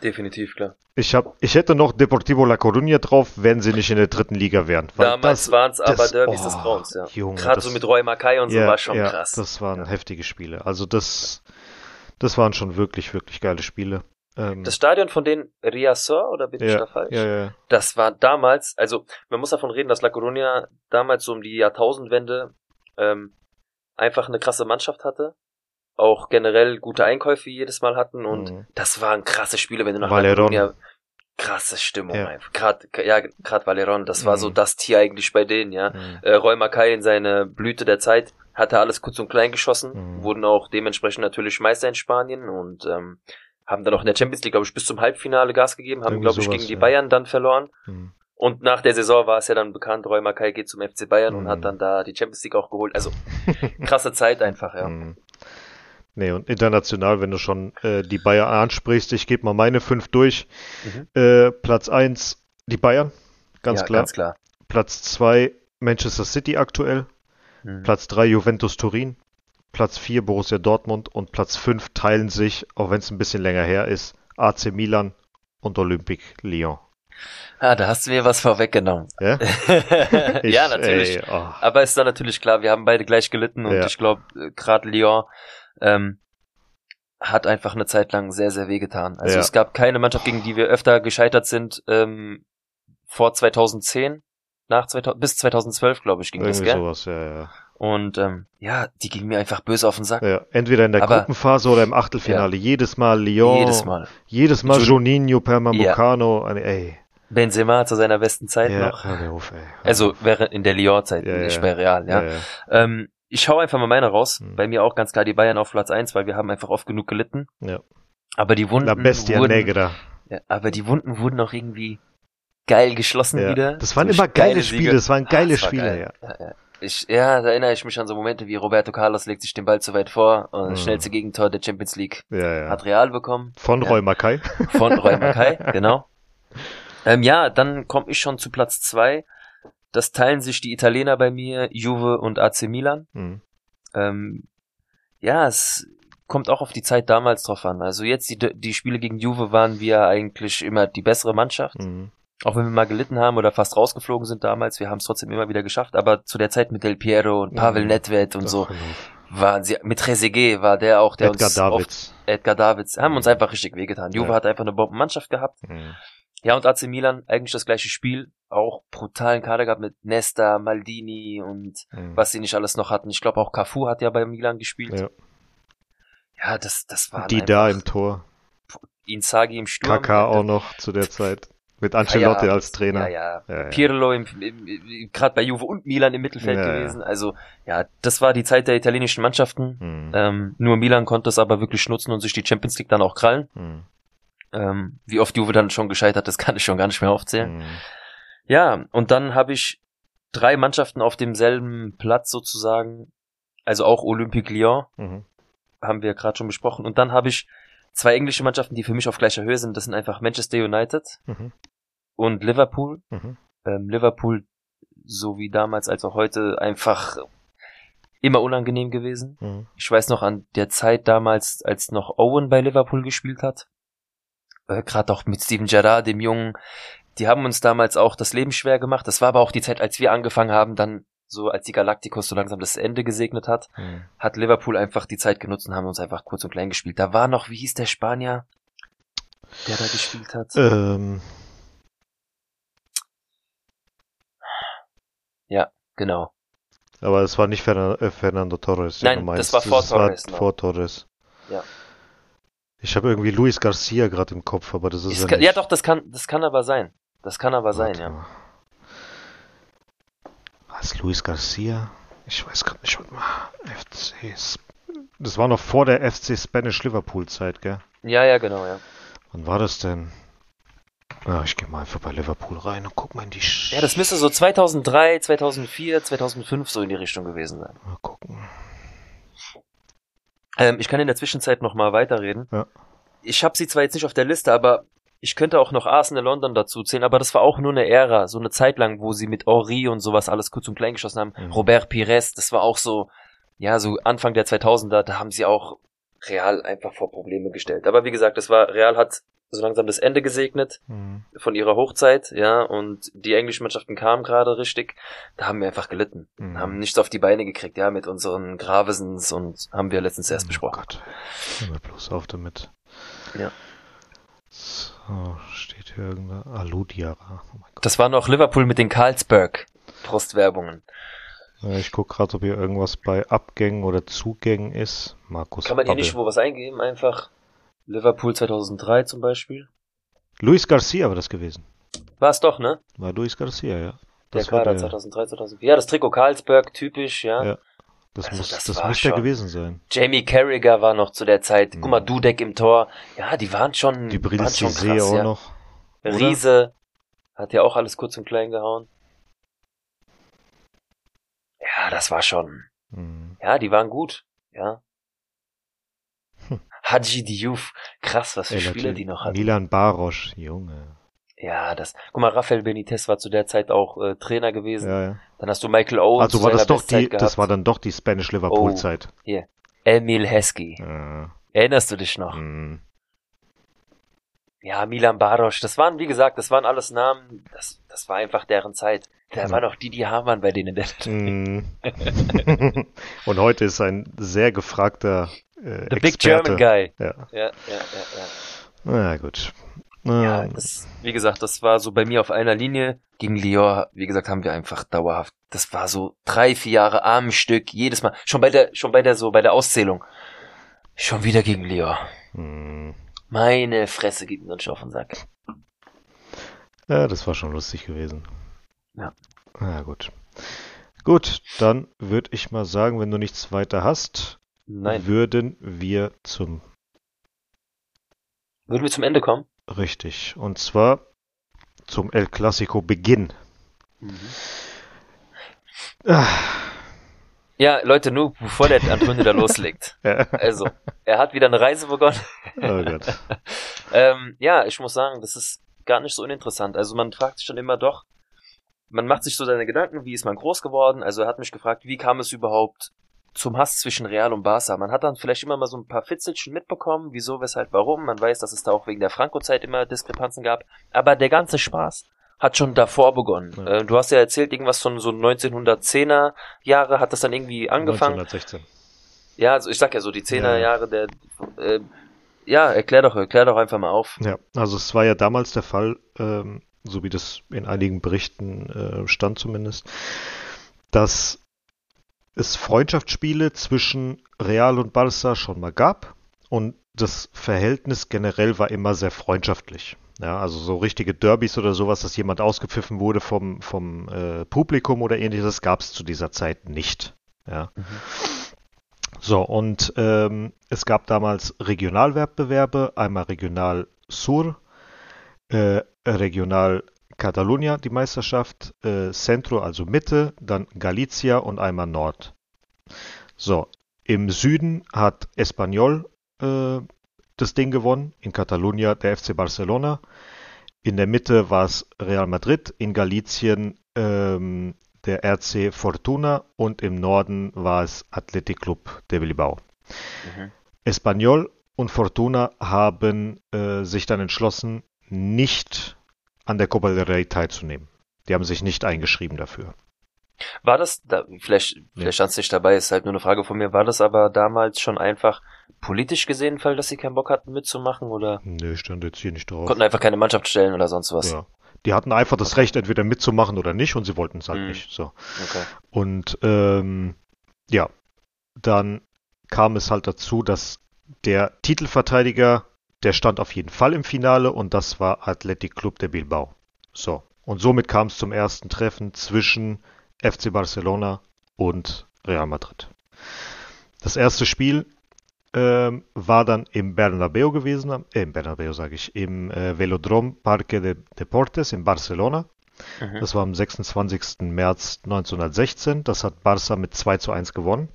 Definitiv, klar. Ich, hab, ich hätte noch Deportivo La Coruña drauf, wenn sie nicht in der dritten Liga wären. Damals waren es aber Derbys oh, des Grauens, ja. Gerade so mit Roy Mackay und so ja, war schon ja, krass. Das waren ja. heftige Spiele. Also das, das waren schon wirklich, wirklich geile Spiele. Ähm, das Stadion von den Riazor, oder bin ja, ich da falsch? Ja, ja. Das war damals, also man muss davon reden, dass La Coruña damals so um die Jahrtausendwende ähm, einfach eine krasse Mannschaft hatte. Auch generell gute Einkäufe jedes Mal hatten und mhm. das waren krasse Spiele, wenn du nach Valeron. Coruña krasse Stimmung ja. einfach. Gerade ja, gerade Valeron, das war mhm. so das Tier eigentlich bei denen, ja. Mhm. Äh, Roy Mackay in seine Blüte der Zeit hatte alles kurz und klein geschossen, mhm. wurden auch dementsprechend natürlich Meister in Spanien und ähm, haben dann auch in der Champions League, glaube ich, bis zum Halbfinale Gas gegeben, haben, glaube ich, gegen die Bayern dann verloren. Mhm. Und nach der Saison war es ja dann bekannt, Roy Mackay geht zum FC Bayern mhm. und hat mhm. dann da die Champions League auch geholt. Also krasse Zeit einfach, ja. Mhm. Nee, und international, wenn du schon äh, die Bayern ansprichst, ich gebe mal meine fünf durch. Mhm. Äh, Platz eins die Bayern, ganz ja, klar. Ganz klar. Platz zwei Manchester City aktuell. Mhm. Platz 3 Juventus Turin, Platz 4 Borussia Dortmund und Platz 5 teilen sich, auch wenn es ein bisschen länger her ist, AC Milan und Olympique Lyon. Ah, da hast du mir was vorweggenommen. Ja, ich, ja natürlich. Ey, oh. Aber ist dann natürlich klar, wir haben beide gleich gelitten und ja. ich glaube, äh, gerade Lyon ähm, hat einfach eine Zeit lang sehr, sehr wehgetan. Also ja. es gab keine Mannschaft, gegen die wir öfter gescheitert sind ähm, vor 2010 nach 2000, bis 2012, glaube ich, ging Irgendwie das, gell? sowas, ja, ja. Und ähm, ja, die ging mir einfach böse auf den Sack. Ja, entweder in der Aber, Gruppenphase oder im Achtelfinale. Ja. Jedes Mal Lyon. Jedes Mal. Jedes Mal Juninho, Permamucano. Ja. Ey. Benzema zu seiner besten Zeit ja, noch. Mir auf, ey. Also wäre in der Lyon-Zeit, ja, nicht bei Real, ja. Ähm, ich hau einfach mal meine raus. Hm. Bei mir auch ganz klar die Bayern auf Platz eins, weil wir haben einfach oft genug gelitten. Ja. Aber die Wunden La Bestia wurden, Negra. Ja, aber die Wunden wurden auch irgendwie geil geschlossen ja. wieder. Das waren so immer geile Spiele, das waren geile ah, Spiele, geil. ja. ja, ja. Ich, ja, da erinnere ich mich an so Momente wie Roberto Carlos legt sich den Ball zu weit vor und das mhm. schnellste Gegentor der Champions League ja, ja. hat Real bekommen. Von ja. Roy Mackay. Von Roy Mackay, genau. Ähm, ja, dann komme ich schon zu Platz zwei. Das teilen sich die Italiener bei mir, Juve und AC Milan. Mhm. Ähm, ja, es kommt auch auf die Zeit damals drauf an. Also jetzt die, die Spiele gegen Juve waren wir eigentlich immer die bessere Mannschaft. Mhm. Auch wenn wir mal gelitten haben oder fast rausgeflogen sind damals, wir haben es trotzdem immer wieder geschafft. Aber zu der Zeit mit Del Piero und Pavel mhm. Nedved und so waren sie, mit Trezeguet war der auch, der Edgar uns Davids. Oft, Edgar Davids, haben uns einfach richtig wehgetan. Juve ja. hat einfach eine Bombenmannschaft gehabt. Mhm. Ja, und AC Milan, eigentlich das gleiche Spiel, auch brutalen Kader gehabt mit Nesta, Maldini und mhm. was sie nicht alles noch hatten. Ich glaube auch Cafu hat ja bei Milan gespielt. Ja, ja das, das war. Die da im Tor. Inzaghi im Sturm. Kaka auch noch zu der Zeit. Mit Ancelotti ja, als Trainer. Ja, ja. ja, ja. Pirlo im, im, im, gerade bei Juve und Milan im Mittelfeld gewesen. Also ja, das war die Zeit der italienischen Mannschaften. Mhm. Ähm, nur Milan konnte es aber wirklich nutzen und sich die Champions League dann auch krallen. Mhm. Ähm, wie oft Juve dann schon gescheitert, das kann ich schon gar nicht mehr aufzählen. Mhm. Ja, und dann habe ich drei Mannschaften auf demselben Platz sozusagen. Also auch Olympique Lyon. Mhm. Haben wir gerade schon besprochen. Und dann habe ich zwei englische Mannschaften, die für mich auf gleicher Höhe sind. Das sind einfach Manchester United mhm. und Liverpool. Mhm. Ähm, Liverpool, so wie damals als auch heute, einfach immer unangenehm gewesen. Mhm. Ich weiß noch an der Zeit damals, als noch Owen bei Liverpool gespielt hat. Äh, Gerade auch mit Steven Gerrard, dem Jungen. Die haben uns damals auch das Leben schwer gemacht. Das war aber auch die Zeit, als wir angefangen haben, dann so als die Galacticos so langsam das Ende gesegnet hat, mhm. hat Liverpool einfach die Zeit genutzt und haben uns einfach kurz und klein gespielt. Da war noch, wie hieß der Spanier, der da gespielt hat? Ähm. Ja, genau. Aber es war nicht Fernando, äh, Fernando Torres. Nein, das war vor das Torres. War vor Torres. Ja. Ich habe irgendwie Luis Garcia gerade im Kopf, aber das ist ja, kann, ja doch, das kann, das kann aber sein. Das kann aber Warte sein, ja. Mal. Was, Luis Garcia? Ich weiß gerade nicht, was mal. FC. Das war noch vor der FC Spanish Liverpool Zeit, gell? Ja, ja, genau, ja. Wann war das denn? Ja, ich gehe mal einfach bei Liverpool rein und guck mal in die. Sch ja, das müsste so 2003, 2004, 2005 so in die Richtung gewesen sein. Mal gucken. Ähm, ich kann in der Zwischenzeit noch mal weiterreden. Ja. Ich habe sie zwar jetzt nicht auf der Liste, aber ich könnte auch noch Arsenal London dazu zählen, aber das war auch nur eine Ära, so eine Zeit lang, wo sie mit Henri und sowas alles kurz und klein geschossen haben. Mhm. Robert Pires, das war auch so, ja, so Anfang der 2000er, da haben sie auch Real einfach vor Probleme gestellt. Aber wie gesagt, das war, Real hat so langsam das Ende gesegnet mhm. von ihrer Hochzeit, ja, und die englischen Mannschaften kamen gerade richtig, da haben wir einfach gelitten, mhm. haben nichts auf die Beine gekriegt, ja, mit unseren Gravesens und haben wir letztens erst oh besprochen. Gott, hör bloß auf damit. Ja. Oh, steht hier irgendeine Aludiara. Oh das war noch Liverpool mit den Carlsberg Brustwerbungen. Ja, ich guck gerade, ob hier irgendwas bei Abgängen oder Zugängen ist. Markus. Kann man hier nicht wo was eingeben? Einfach Liverpool 2003 zum Beispiel. Luis Garcia war das gewesen. War es doch, ne? War Luis Garcia, ja. Das der Kader 2003, 2004. Ja, das Trikot Carlsberg, typisch, ja. ja. Das also muss, das, das muss der gewesen sein. Jamie Carragher war noch zu der Zeit. Guck mal, mhm. Dudek im Tor. Ja, die waren schon. Die Brill Cissé auch ja. noch. Oder? Riese hat ja auch alles kurz und klein gehauen. Ja, das war schon. Mhm. Ja, die waren gut. Ja. Hm. Haji Diouf. Krass, was für Ey, Spieler die noch hatten. Milan Barosch, Junge. Ja, das. Guck mal, Rafael Benitez war zu der Zeit auch äh, Trainer gewesen. Ja, ja. Dann hast du Michael Owens. Also war das doch die, gehabt. das war dann doch die Spanish Liverpool oh, Zeit. Hier. Emil Heskey. Ja. Erinnerst du dich noch? Mhm. Ja, Milan Barosch, das waren, wie gesagt, das waren alles Namen, das, das war einfach deren Zeit. Da mhm. war noch Didi Hamann bei denen. Der mhm. Und heute ist ein sehr gefragter äh, The Experte. Big German Guy. Ja, ja, ja, ja. ja. Na gut. Ja, das, wie gesagt, das war so bei mir auf einer Linie. Gegen Lyon, wie gesagt, haben wir einfach dauerhaft. Das war so drei, vier Jahre am Stück, jedes Mal. Schon bei der, schon bei der so, bei der Auszählung. Schon wieder gegen Lyon. Hm. Meine Fresse gibt mir einen auf den Sack. Ja, das war schon lustig gewesen. Ja. Na gut. Gut, dann würde ich mal sagen, wenn du nichts weiter hast, Nein. würden wir zum würden wir zum Ende kommen? Richtig. Und zwar zum El Clasico Beginn. Mhm. Ah. Ja, Leute, nur bevor der Antonio da loslegt. Ja. Also, er hat wieder eine Reise begonnen. Oh Gott. ähm, ja, ich muss sagen, das ist gar nicht so uninteressant. Also man fragt sich dann immer doch, man macht sich so seine Gedanken, wie ist man groß geworden? Also er hat mich gefragt, wie kam es überhaupt zum Hass zwischen Real und Barca. Man hat dann vielleicht immer mal so ein paar Fitzelchen mitbekommen, wieso, weshalb, warum. Man weiß, dass es da auch wegen der Franco-Zeit immer Diskrepanzen gab. Aber der ganze Spaß hat schon davor begonnen. Ja. Äh, du hast ja erzählt, irgendwas von so 1910er Jahre hat das dann irgendwie angefangen. 1916. Ja, also ich sag ja so die 10er ja. Jahre der äh, ja, erklär doch, erklär doch einfach mal auf. Ja, also es war ja damals der Fall, ähm, so wie das in einigen Berichten äh, stand zumindest, dass es Freundschaftsspiele zwischen Real und Barça schon mal gab und das Verhältnis generell war immer sehr freundschaftlich. Ja, also so richtige Derbys oder sowas, dass jemand ausgepfiffen wurde vom, vom äh, Publikum oder ähnliches, gab es zu dieser Zeit nicht. Ja. Mhm. So, und ähm, es gab damals Regionalwettbewerbe, einmal Regional Sur, äh, Regional Catalunya, die Meisterschaft, äh, Centro, also Mitte, dann Galicia und einmal Nord. So, im Süden hat Espanyol äh, das Ding gewonnen, in Catalunya der FC Barcelona. In der Mitte war es Real Madrid, in Galicien ähm, der RC Fortuna und im Norden war es Athletic Club de Bilbao. Mhm. Espanyol und Fortuna haben äh, sich dann entschlossen, nicht an der Copa del Rey teilzunehmen. Die haben sich nicht eingeschrieben dafür. War das, da, vielleicht, vielleicht stand es nicht dabei, ist halt nur eine Frage von mir, war das aber damals schon einfach politisch gesehen, weil dass sie keinen Bock hatten mitzumachen oder? Nö, stand jetzt hier nicht drauf. Konnten einfach keine Mannschaft stellen oder sonst was. Ja. Die hatten einfach das Recht, entweder mitzumachen oder nicht, und sie wollten es halt mhm. nicht. So. Okay. Und ähm, ja, dann kam es halt dazu, dass der Titelverteidiger, der stand auf jeden Fall im Finale und das war Athletic Club de Bilbao. So. Und somit kam es zum ersten Treffen zwischen FC Barcelona und Real Madrid. Das erste Spiel ähm, war dann im Bernabeu gewesen, äh, im Bernabeu sage ich, im äh, Velodrom Parque de Deportes in Barcelona. Mhm. Das war am 26. März 1916. Das hat Barça mit 2 zu 1 gewonnen.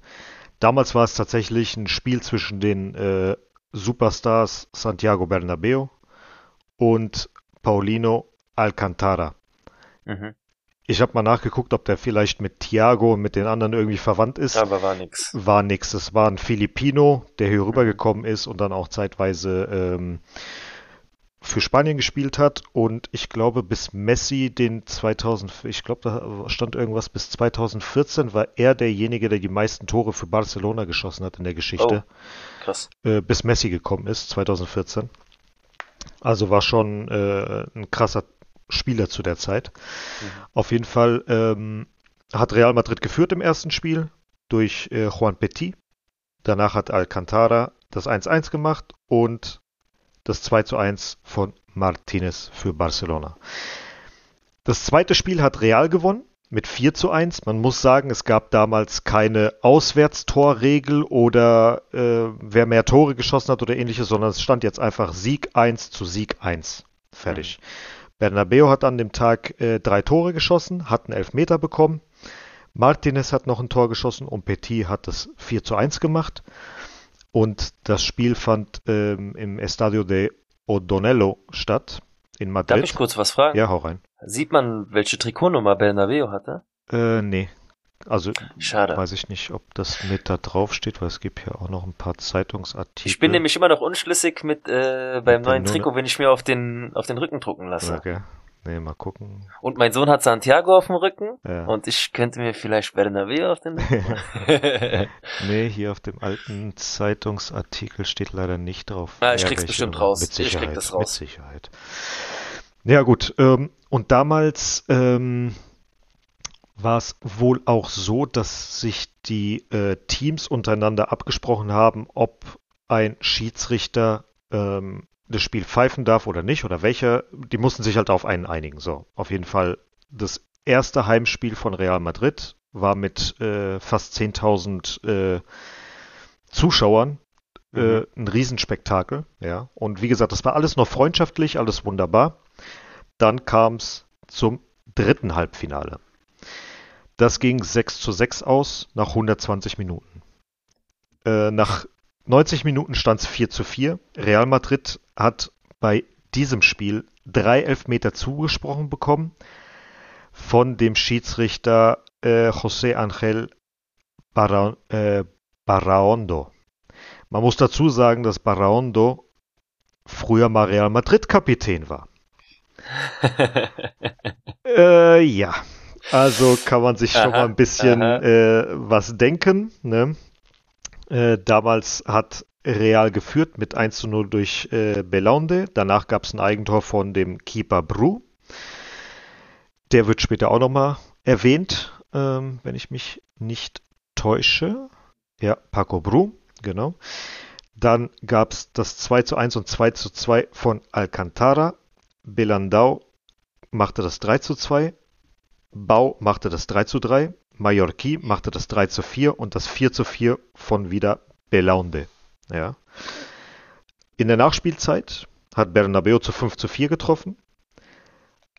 Damals war es tatsächlich ein Spiel zwischen den äh, Superstars Santiago Bernabeu und Paulino Alcantara. Mhm. Ich habe mal nachgeguckt, ob der vielleicht mit Thiago und mit den anderen irgendwie verwandt ist. Aber war nix. War nix. Es war ein Filipino, der hier rübergekommen ist und dann auch zeitweise ähm, für Spanien gespielt hat. Und ich glaube, bis Messi den 2000, ich glaube, da stand irgendwas bis 2014, war er derjenige, der die meisten Tore für Barcelona geschossen hat in der Geschichte. Oh, krass. Äh, bis Messi gekommen ist, 2014. Also war schon äh, ein krasser Spieler zu der Zeit. Mhm. Auf jeden Fall ähm, hat Real Madrid geführt im ersten Spiel durch äh, Juan Petit. Danach hat Alcantara das 1-1 gemacht und das 2-1 von Martinez für Barcelona. Das zweite Spiel hat Real gewonnen mit 4 zu 1. Man muss sagen, es gab damals keine Auswärtstorregel oder äh, wer mehr Tore geschossen hat oder ähnliches, sondern es stand jetzt einfach Sieg 1 zu Sieg 1. Fertig. Mhm. Bernabeu hat an dem Tag äh, drei Tore geschossen, hat einen Elfmeter bekommen. Martinez hat noch ein Tor geschossen und Petit hat das 4 zu 1 gemacht. Und das Spiel fand ähm, im Estadio de O'Donnello statt, in Madrid. Darf ich kurz was fragen? Ja, hau rein. Sieht man, welche Trikotnummer Bernabeu hatte? Äh, nee, also Schade. weiß ich nicht, ob das mit da drauf steht, weil es gibt ja auch noch ein paar Zeitungsartikel. Ich bin nämlich immer noch unschlüssig mit äh, beim mit neuen Trikot, wenn ich mir auf den auf den Rücken drucken lasse. Okay. Nee, mal gucken. Und mein Sohn hat Santiago auf dem Rücken ja. und ich könnte mir vielleicht Bernabeu auf den Rücken. nee, hier auf dem alten Zeitungsartikel steht leider nicht drauf. Ah, ich krieg's bestimmt raus. Mit Sicherheit, ich krieg das raus. Mit Sicherheit. Ja gut, ähm, und damals ähm, war es wohl auch so, dass sich die äh, Teams untereinander abgesprochen haben, ob ein Schiedsrichter ähm, das Spiel pfeifen darf oder nicht oder welcher. Die mussten sich halt auf einen einigen. So, auf jeden Fall das erste Heimspiel von Real Madrid war mit äh, fast 10.000 äh, Zuschauern äh, mhm. ein Riesenspektakel. Ja, und wie gesagt, das war alles noch freundschaftlich, alles wunderbar. Dann kam es zum dritten Halbfinale. Das ging 6 zu 6 aus nach 120 Minuten. Äh, nach 90 Minuten stand es 4 zu 4. Real Madrid hat bei diesem Spiel drei Elfmeter zugesprochen bekommen von dem Schiedsrichter äh, José Ángel Barra, äh, Barraondo. Man muss dazu sagen, dass Barraondo früher mal Real Madrid Kapitän war. äh, ja, also kann man sich aha, schon mal ein bisschen äh, was denken. Ne? Äh, damals hat Real geführt mit 1 zu 0 durch äh, Belaunde. Danach gab es ein Eigentor von dem Keeper Bru. Der wird später auch nochmal erwähnt, ähm, wenn ich mich nicht täusche. Ja, Paco Bru, genau. Dann gab es das 2 zu 1 und 2 zu 2 von Alcantara. Belandau machte das 3 zu 2. Bau machte das 3 zu 3. Mallorquí machte das 3 zu 4 und das 4 zu 4 von wieder Belaunde. Ja. In der Nachspielzeit hat Bernabeu zu 5 zu 4 getroffen.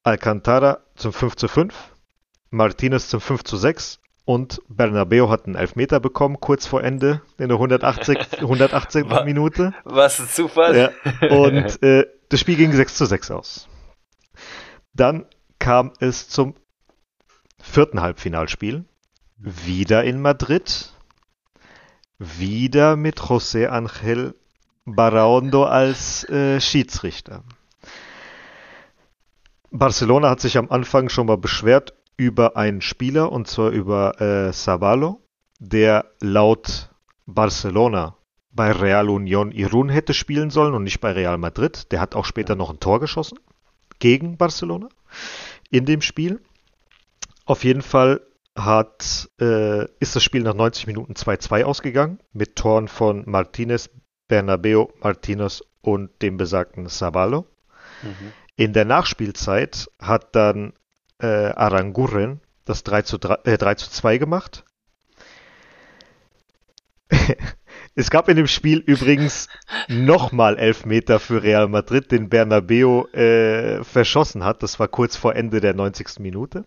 Alcantara zum 5 zu 5. Martinez zum 5 zu 6 und Bernabeu hat einen Elfmeter bekommen, kurz vor Ende, in der 180, 118. Minute. Was ein Zufall. Ja, und äh, das Spiel ging 6 zu 6 aus. Dann kam es zum vierten Halbfinalspiel. Wieder in Madrid. Wieder mit José Ángel Barraondo als äh, Schiedsrichter. Barcelona hat sich am Anfang schon mal beschwert über einen Spieler, und zwar über äh, Savalo, der laut Barcelona bei Real Union Irun hätte spielen sollen und nicht bei Real Madrid. Der hat auch später noch ein Tor geschossen gegen Barcelona in dem Spiel. Auf jeden Fall hat, äh, ist das Spiel nach 90 Minuten 2-2 ausgegangen mit Toren von Martinez, Bernabeu, Martinez und dem besagten Savalo. Mhm. In der Nachspielzeit hat dann äh, Aranguren das 3 zu, 3, äh, 3 zu 2 gemacht. es gab in dem Spiel übrigens nochmal Elfmeter für Real Madrid, den Bernabeu äh, verschossen hat. Das war kurz vor Ende der 90. Minute.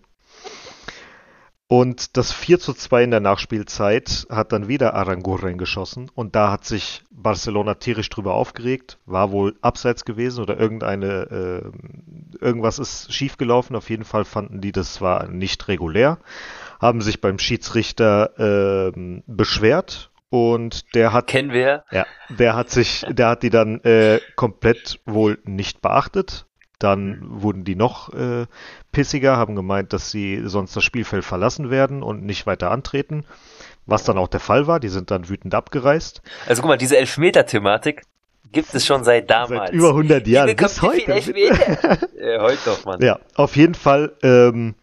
Und das 4 zu 2 in der Nachspielzeit hat dann wieder Aranguren geschossen. Und da hat sich Barcelona tierisch drüber aufgeregt, war wohl abseits gewesen oder irgendeine, äh, irgendwas ist schiefgelaufen. Auf jeden Fall fanden die, das war nicht regulär, haben sich beim Schiedsrichter äh, beschwert. Und der hat kennen wir. Ja der hat sich der hat die dann äh, komplett wohl nicht beachtet dann mhm. wurden die noch äh, pissiger, haben gemeint, dass sie sonst das Spielfeld verlassen werden und nicht weiter antreten. Was dann auch der Fall war, die sind dann wütend abgereist. Also guck mal, diese Elfmeter-Thematik gibt es schon seit damals. Seit über 100 Jahren, bis heute. ja, heute doch, Mann. Ja, auf jeden Fall ähm,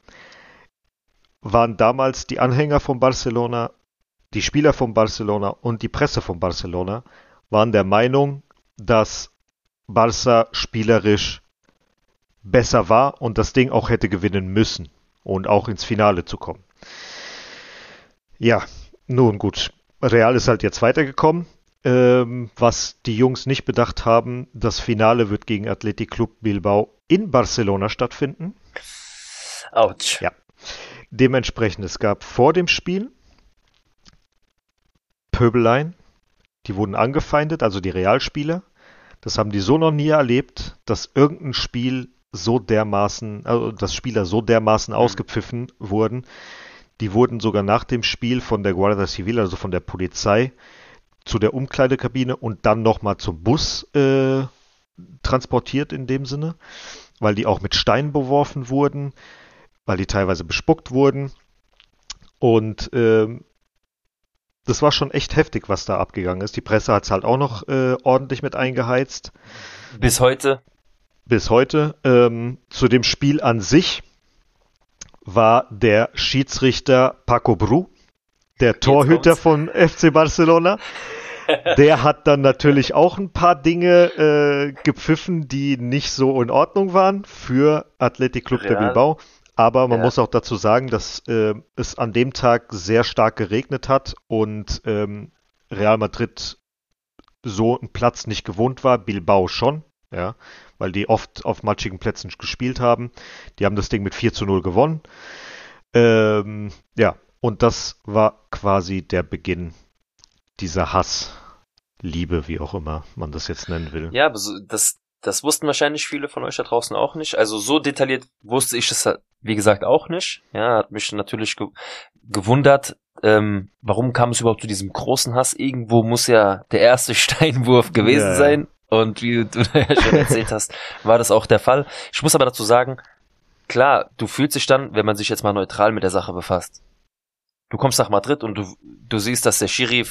waren damals die Anhänger von Barcelona, die Spieler von Barcelona und die Presse von Barcelona waren der Meinung, dass Barca spielerisch besser war und das Ding auch hätte gewinnen müssen und auch ins Finale zu kommen. Ja, nun gut. Real ist halt jetzt weitergekommen. Ähm, was die Jungs nicht bedacht haben, das Finale wird gegen Athletic Club Bilbao in Barcelona stattfinden. Autsch. Ja. Dementsprechend, es gab vor dem Spiel Pöbeleien, die wurden angefeindet, also die Realspieler. Das haben die so noch nie erlebt, dass irgendein Spiel so dermaßen, also dass Spieler so dermaßen mhm. ausgepfiffen wurden. Die wurden sogar nach dem Spiel von der Guardia Civil, also von der Polizei, zu der Umkleidekabine und dann nochmal zum Bus äh, transportiert in dem Sinne, weil die auch mit Steinen beworfen wurden, weil die teilweise bespuckt wurden. Und äh, das war schon echt heftig, was da abgegangen ist. Die Presse hat es halt auch noch äh, ordentlich mit eingeheizt. Bis heute bis heute. Ähm, zu dem Spiel an sich war der Schiedsrichter Paco Bru, der Torhüter von FC Barcelona. Der hat dann natürlich auch ein paar Dinge äh, gepfiffen, die nicht so in Ordnung waren für Athletic Club Real. de Bilbao. Aber man ja. muss auch dazu sagen, dass äh, es an dem Tag sehr stark geregnet hat und ähm, Real Madrid so einen Platz nicht gewohnt war, Bilbao schon, ja, weil die oft auf matschigen Plätzen gespielt haben. Die haben das Ding mit 4 zu 0 gewonnen. Ähm, ja, und das war quasi der Beginn dieser Hassliebe, wie auch immer man das jetzt nennen will. Ja, aber so, das, das wussten wahrscheinlich viele von euch da draußen auch nicht. Also so detailliert wusste ich es, wie gesagt, auch nicht. Ja, hat mich natürlich ge gewundert, ähm, warum kam es überhaupt zu diesem großen Hass? Irgendwo muss ja der erste Steinwurf gewesen ja, sein. Und wie du ja schon erzählt hast, war das auch der Fall. Ich muss aber dazu sagen, klar, du fühlst dich dann, wenn man sich jetzt mal neutral mit der Sache befasst. Du kommst nach Madrid und du, du siehst, dass der Schiri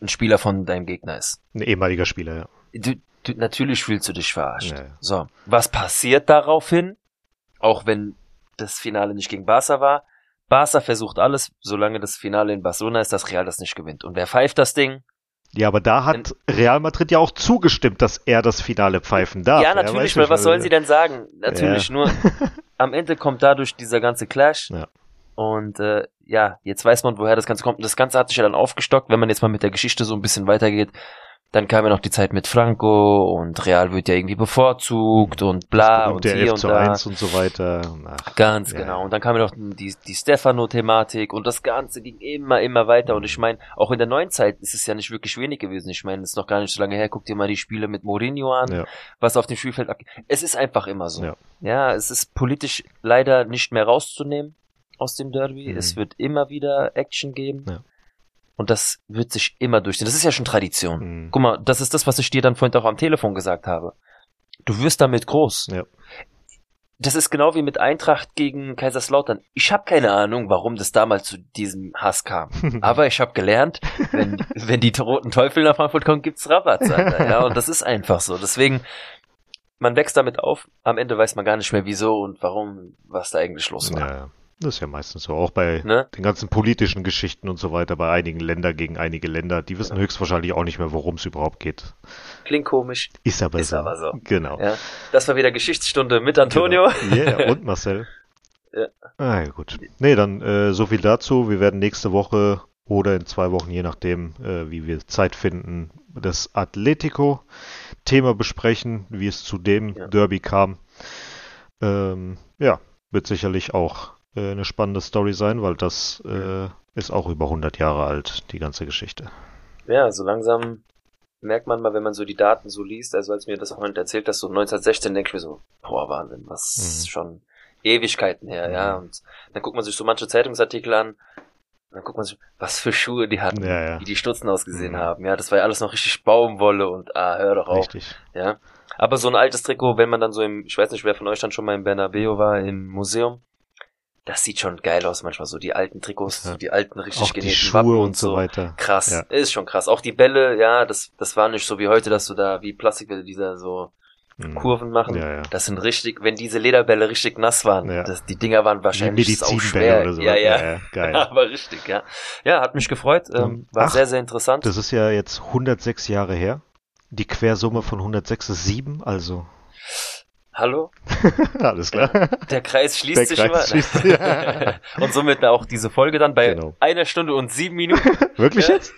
ein Spieler von deinem Gegner ist. Ein ehemaliger Spieler, ja. Du, du, natürlich fühlst du dich verarscht. Ja, ja. So, was passiert daraufhin? Auch wenn das Finale nicht gegen Barca war. Barca versucht alles, solange das Finale in Barcelona ist, dass Real das nicht gewinnt. Und wer pfeift das Ding? Ja, aber da hat Real Madrid ja auch zugestimmt, dass er das Finale pfeifen darf. Ja, natürlich, weil was sollen sie denn sagen? Natürlich, ja. nur am Ende kommt dadurch dieser ganze Clash. Ja. Und äh, ja, jetzt weiß man, woher das Ganze kommt. Und das Ganze hat sich ja dann aufgestockt, wenn man jetzt mal mit der Geschichte so ein bisschen weitergeht. Dann kam ja noch die Zeit mit Franco und Real wird ja irgendwie bevorzugt und bla und, und hier und da. und so weiter. Ach, Ganz ja. genau. Und dann kam ja noch die, die Stefano-Thematik und das Ganze ging immer, immer weiter. Und ich meine, auch in der neuen Zeit ist es ja nicht wirklich wenig gewesen. Ich meine, es ist noch gar nicht so lange her. Guck dir mal die Spiele mit Mourinho an, ja. was auf dem Spielfeld abgeht. Es ist einfach immer so. Ja. ja, es ist politisch leider nicht mehr rauszunehmen aus dem Derby. Mhm. Es wird immer wieder Action geben. Ja. Und das wird sich immer durchziehen. Das ist ja schon Tradition. Mhm. Guck mal, das ist das, was ich dir dann vorhin auch am Telefon gesagt habe. Du wirst damit groß. Ja. Das ist genau wie mit Eintracht gegen Kaiserslautern. Ich habe keine Ahnung, warum das damals zu diesem Hass kam. Aber ich habe gelernt, wenn, wenn die roten Teufel nach Frankfurt kommen, gibt's Rabatt. Alter. Ja, und das ist einfach so. Deswegen, man wächst damit auf. Am Ende weiß man gar nicht mehr, wieso und warum, was da eigentlich los war. Ja, ja. Das ist ja meistens so, auch bei ne? den ganzen politischen Geschichten und so weiter, bei einigen Ländern gegen einige Länder, die wissen ja. höchstwahrscheinlich auch nicht mehr, worum es überhaupt geht. Klingt komisch. Ist aber ist so. Aber so. Genau. Ja. Das war wieder Geschichtsstunde mit Antonio. Genau. Yeah, und Marcel. ja. Ah, ja, gut. Nee, dann äh, so viel dazu. Wir werden nächste Woche oder in zwei Wochen, je nachdem, äh, wie wir Zeit finden, das Atletico-Thema besprechen, wie es zu dem ja. Derby kam. Ähm, ja, wird sicherlich auch äh, eine spannende Story sein, weil das äh, ist auch über 100 Jahre alt, die ganze Geschichte. Ja, so langsam merkt man mal, wenn man so die Daten so liest, also als mir das auch jemand erzählt dass so 1916 denke ich mir so, boah, Wahnsinn, was mhm. schon Ewigkeiten her, mhm. ja, und dann guckt man sich so manche Zeitungsartikel an, dann guckt man sich, was für Schuhe die hatten, ja, ja. wie die Stutzen ausgesehen mhm. haben, ja, das war ja alles noch richtig Baumwolle und, ah, hör doch auf, richtig. ja, aber so ein altes Trikot, wenn man dann so im, ich weiß nicht, wer von euch dann schon mal im Bernabeu war, im Museum, das sieht schon geil aus manchmal so die alten Trikots, ja. so die alten richtig auch genähten die Schuhe Wappen und so weiter. Krass, ja. ist schon krass. Auch die Bälle, ja, das das war nicht so wie heute, dass du da wie Plastikbälle dieser so mhm. Kurven machen. Ja, ja. Das sind richtig, wenn diese Lederbälle richtig nass waren, ja. das, die Dinger waren wahrscheinlich auch schwer. Oder so. Ja, ja, ja, geil. Aber richtig, ja. Ja, hat mich gefreut, ähm, war Ach, sehr sehr interessant. Das ist ja jetzt 106 Jahre her. Die Quersumme von 106 ist 7, also Hallo? Alles klar. Der Kreis schließt Der sich Kreis immer. Schließt, ja. und somit auch diese Folge dann bei genau. einer Stunde und sieben Minuten. Wirklich jetzt?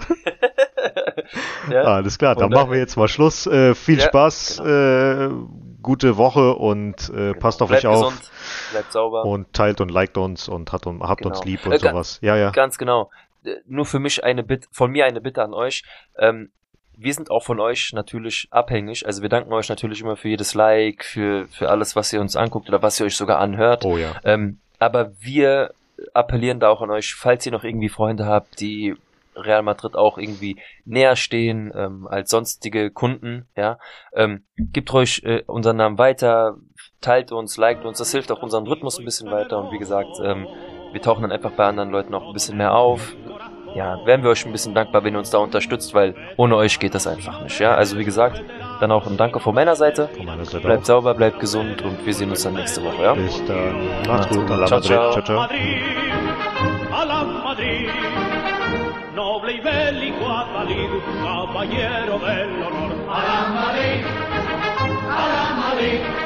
ja. Alles klar, dann, machen wir jetzt mal Schluss. Äh, viel ja, Spaß, genau. äh, gute Woche und äh, genau. passt auf bleibt euch auf. Gesund, bleibt sauber. Und teilt und liked uns und hat, und, habt genau. uns lieb und äh, sowas. Ja, ja. Ganz genau. Äh, nur für mich eine Bitte, von mir eine Bitte an euch. Ähm, wir sind auch von euch natürlich abhängig. Also wir danken euch natürlich immer für jedes Like, für, für alles, was ihr uns anguckt oder was ihr euch sogar anhört. Oh ja. Ähm, aber wir appellieren da auch an euch, falls ihr noch irgendwie Freunde habt, die Real Madrid auch irgendwie näher stehen ähm, als sonstige Kunden, ja, ähm, gebt euch äh, unseren Namen weiter, teilt uns, liked uns, das hilft auch unserem Rhythmus ein bisschen weiter und wie gesagt, ähm, wir tauchen dann einfach bei anderen Leuten auch ein bisschen mehr auf, ja, wären wir euch ein bisschen dankbar, wenn ihr uns da unterstützt, weil ohne euch geht das einfach nicht. Ja, also wie gesagt, dann auch ein Danke von meiner Seite. Von meiner Seite bleibt auch. sauber, bleibt gesund und wir sehen uns dann nächste Woche. Ja? Bis dann. Macht's gut. Ciao, ciao. ciao, ciao. la Madrid